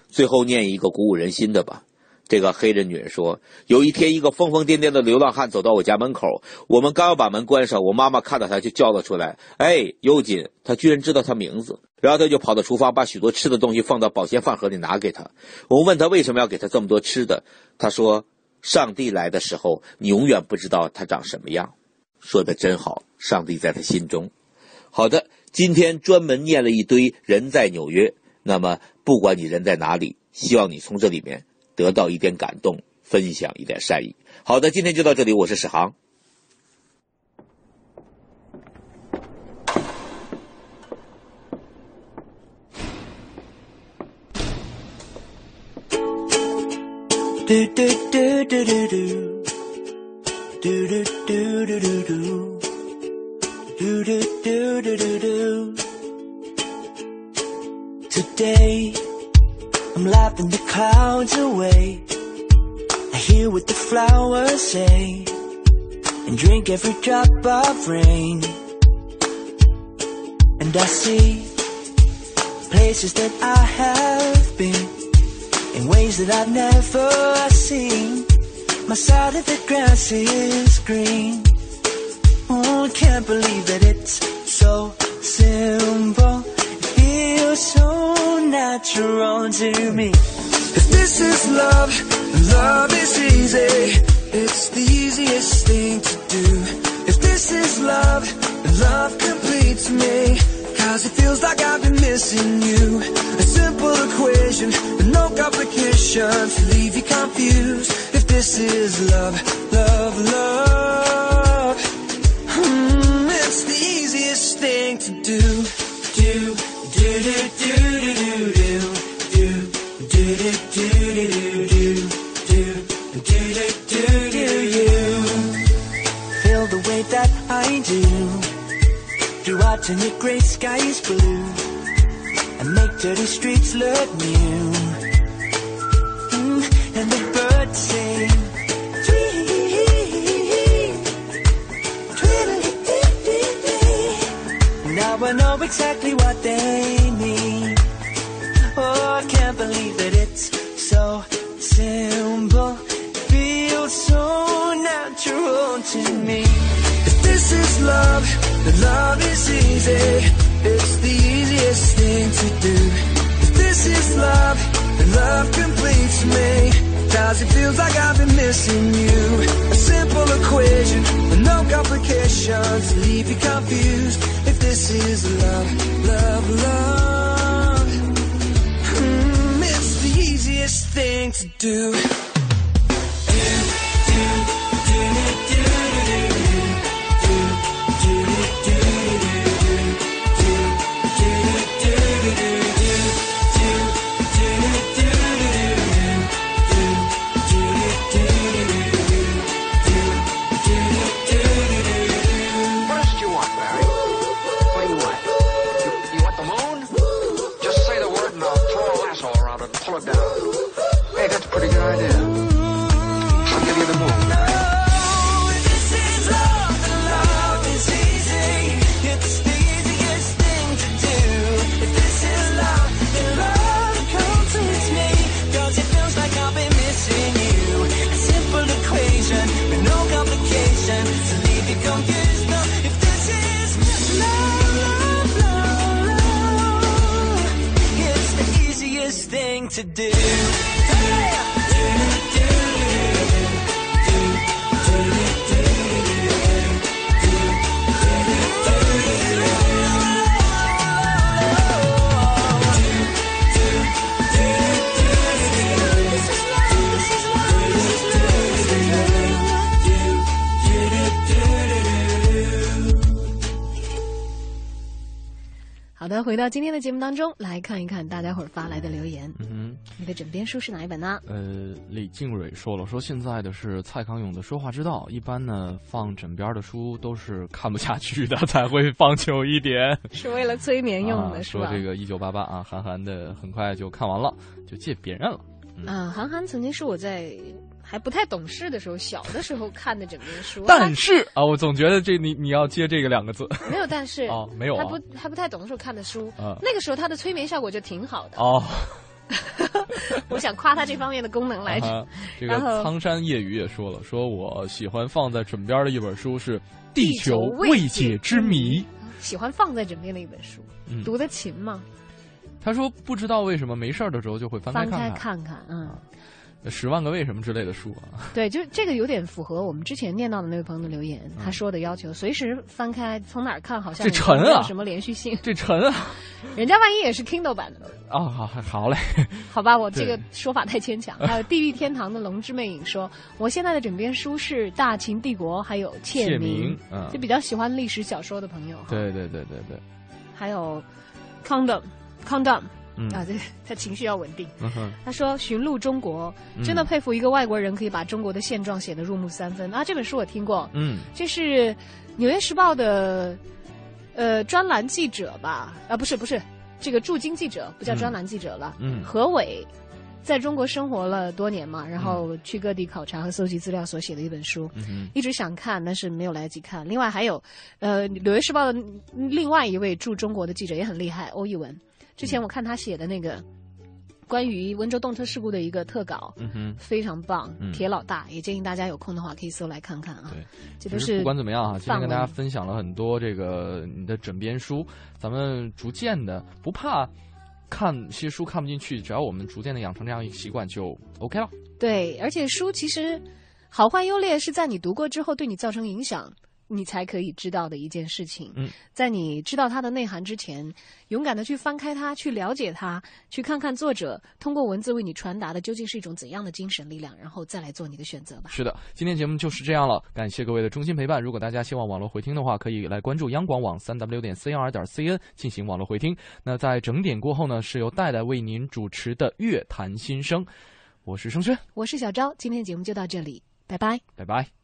Speaker 11: 最后念一个鼓舞人心的吧。这个黑人女人说：“有一天，一个疯疯癫癫的流浪汉走到我家门口，我们刚要把门关上，我妈妈看到他就叫了出来：‘哎，尤金！’他居然知道他名字，然后他就跑到厨房，把许多吃的东西放到保鲜饭盒里拿给他。我问他为什么要给他这么多吃的，他说。”上帝来的时候，你永远不知道他长什么样。说的真好，上帝在他心中。好的，今天专门念了一堆人在纽约。那么，不管你人在哪里，希望你从这里面得到一点感动，分享一点善意。好的，今天就到这里，我是史航。
Speaker 8: do do do do do do do do do do do do do do do do do do Today I'm laughing the clouds away I hear what the flowers say And drink every drop of rain And I see places that I have been in ways that I've never seen. My side of the grass is green. Oh, I can't believe that it's so simple. It feels so natural to me. If this is love, love is easy. It's the easiest thing to do. If this is love, love completes me. Cause it feels like I've been missing you. A simple equation no complications to leave you confused. This is love, love, love. Hmm, it's the easiest thing to do. Do, do, do, do, do, do, do. Do, do, do, do, do, do. Do, do, do, do, do, you. Feel the way that I do. Do I turn your gray skies blue and make dirty streets look new? I know exactly what they mean. Oh, I can't believe that it's so simple. Feels so natural to me. If this is love, then love is easy. It's the easiest thing to do. If this is love, then love completes me. Cause it feels like I've been missing you. A simple equation with no complications leave you confused. If this is love, love, love. Hmm, it's the easiest thing to do. To do.
Speaker 2: 的，回到今天的节目当中，来看一看大家伙儿发来的留言。
Speaker 1: 嗯
Speaker 2: 你的枕边书是哪一本呢？
Speaker 1: 呃，李静蕊说了，说现在的是蔡康永的《说话之道》，一般呢放枕边的书都是看不下去的，才会放久一点。
Speaker 2: 是为了催眠用的，
Speaker 1: 啊、
Speaker 2: 是吧？
Speaker 1: 说这个一九八八啊，韩寒的很快就看完了，就借别人了。
Speaker 2: 啊，韩寒曾经是我在还不太懂事的时候，小的时候看的枕边书。
Speaker 1: 但是啊，我总觉得这你你要接这个两个字。
Speaker 2: 没有，但是
Speaker 1: 哦，没有、啊，
Speaker 2: 还不还不太懂的时候看的书，
Speaker 1: 啊、
Speaker 2: 那个时候它的催眠效果就挺好的。
Speaker 1: 哦，
Speaker 2: 我想夸他这方面的功能来着。
Speaker 1: 啊、这个苍山夜雨也说了，说我喜欢放在枕边的一本书是《地球未解之谜》，
Speaker 2: 喜欢放在枕边的一本书，
Speaker 1: 嗯、
Speaker 2: 读得勤吗？
Speaker 1: 他说不知道为什么没事儿的时候就会翻
Speaker 2: 开
Speaker 1: 看
Speaker 2: 看看，嗯。
Speaker 1: 十万个为什么之类的书啊。
Speaker 2: 对，就这个有点符合我们之前念到的那位朋友的留言，
Speaker 1: 嗯
Speaker 2: 他说的要求，随时翻开，从哪儿看好像
Speaker 1: 这沉啊
Speaker 2: 什么连续性。
Speaker 1: 这沉啊！
Speaker 2: 人家万一也是 Kindle 版的呢？
Speaker 1: 啊，好好嘞，
Speaker 2: 好吧，我 这个说法太牵强。还有地狱天堂的龙之魅影说，我现在的枕边书是《大秦帝国》，还有《
Speaker 1: 窃
Speaker 2: 窃
Speaker 1: 明嗯
Speaker 2: 就比较喜欢历史小说的朋友。
Speaker 1: 对对对对对，
Speaker 2: 还有 Condom Condom
Speaker 1: 嗯
Speaker 2: 啊，这他情绪要稳定。
Speaker 1: 嗯，
Speaker 2: 他说：“寻路中国，
Speaker 1: 嗯
Speaker 2: 真的佩服一个外国人可以把中国的现状写得入木三分啊！这本书我听过，
Speaker 1: 嗯
Speaker 2: 这是《纽约时报》的呃专栏记者吧？啊，不是不是，这个驻京记者不叫专栏记者了。
Speaker 1: 嗯
Speaker 2: 何伟在中国生活了多年嘛，然后去各地考察和搜集资料所写的一本书，
Speaker 1: 嗯，
Speaker 2: 一直想看，但是没有来得及看。另外还有，呃，《纽约时报》的另外一位驻中国的记者也很厉害，欧一文。之前我看他写的那个关于温州动车事故的一个特稿，
Speaker 1: 嗯哼。
Speaker 2: 非常棒
Speaker 1: 嗯，
Speaker 2: 铁老大，也建议大家有空的话可以搜来看看啊。
Speaker 1: 对，
Speaker 2: 这都是
Speaker 1: 不管怎么样啊，今天跟大家分享了很多这个你的枕边书，咱们逐渐的不怕看些书看不进去，只要我们逐渐的养成这样一个习惯就 OK 了。
Speaker 2: 对，而且书其实好坏优劣是在你读过之后对你造成影响，你才可以知道的一件事情。
Speaker 1: 嗯，
Speaker 2: 在你知道它的内涵之前，勇敢的去翻开它，去了解它，去看看作者通过文字为你传达的究竟是一种怎样的精神力量，然后再来做你的选择吧。
Speaker 1: 是的，今天节目就是这样了，感谢各位的衷心陪伴。如果大家希望网络回听的话，可以来关注央广网三 w 点 cr 点 cn 进行网络回听。那在整点过后呢，是由戴戴为您主持的乐坛新声，我是盛轩，
Speaker 2: 我是小昭，今天节目就到这里，拜拜。
Speaker 1: 拜拜。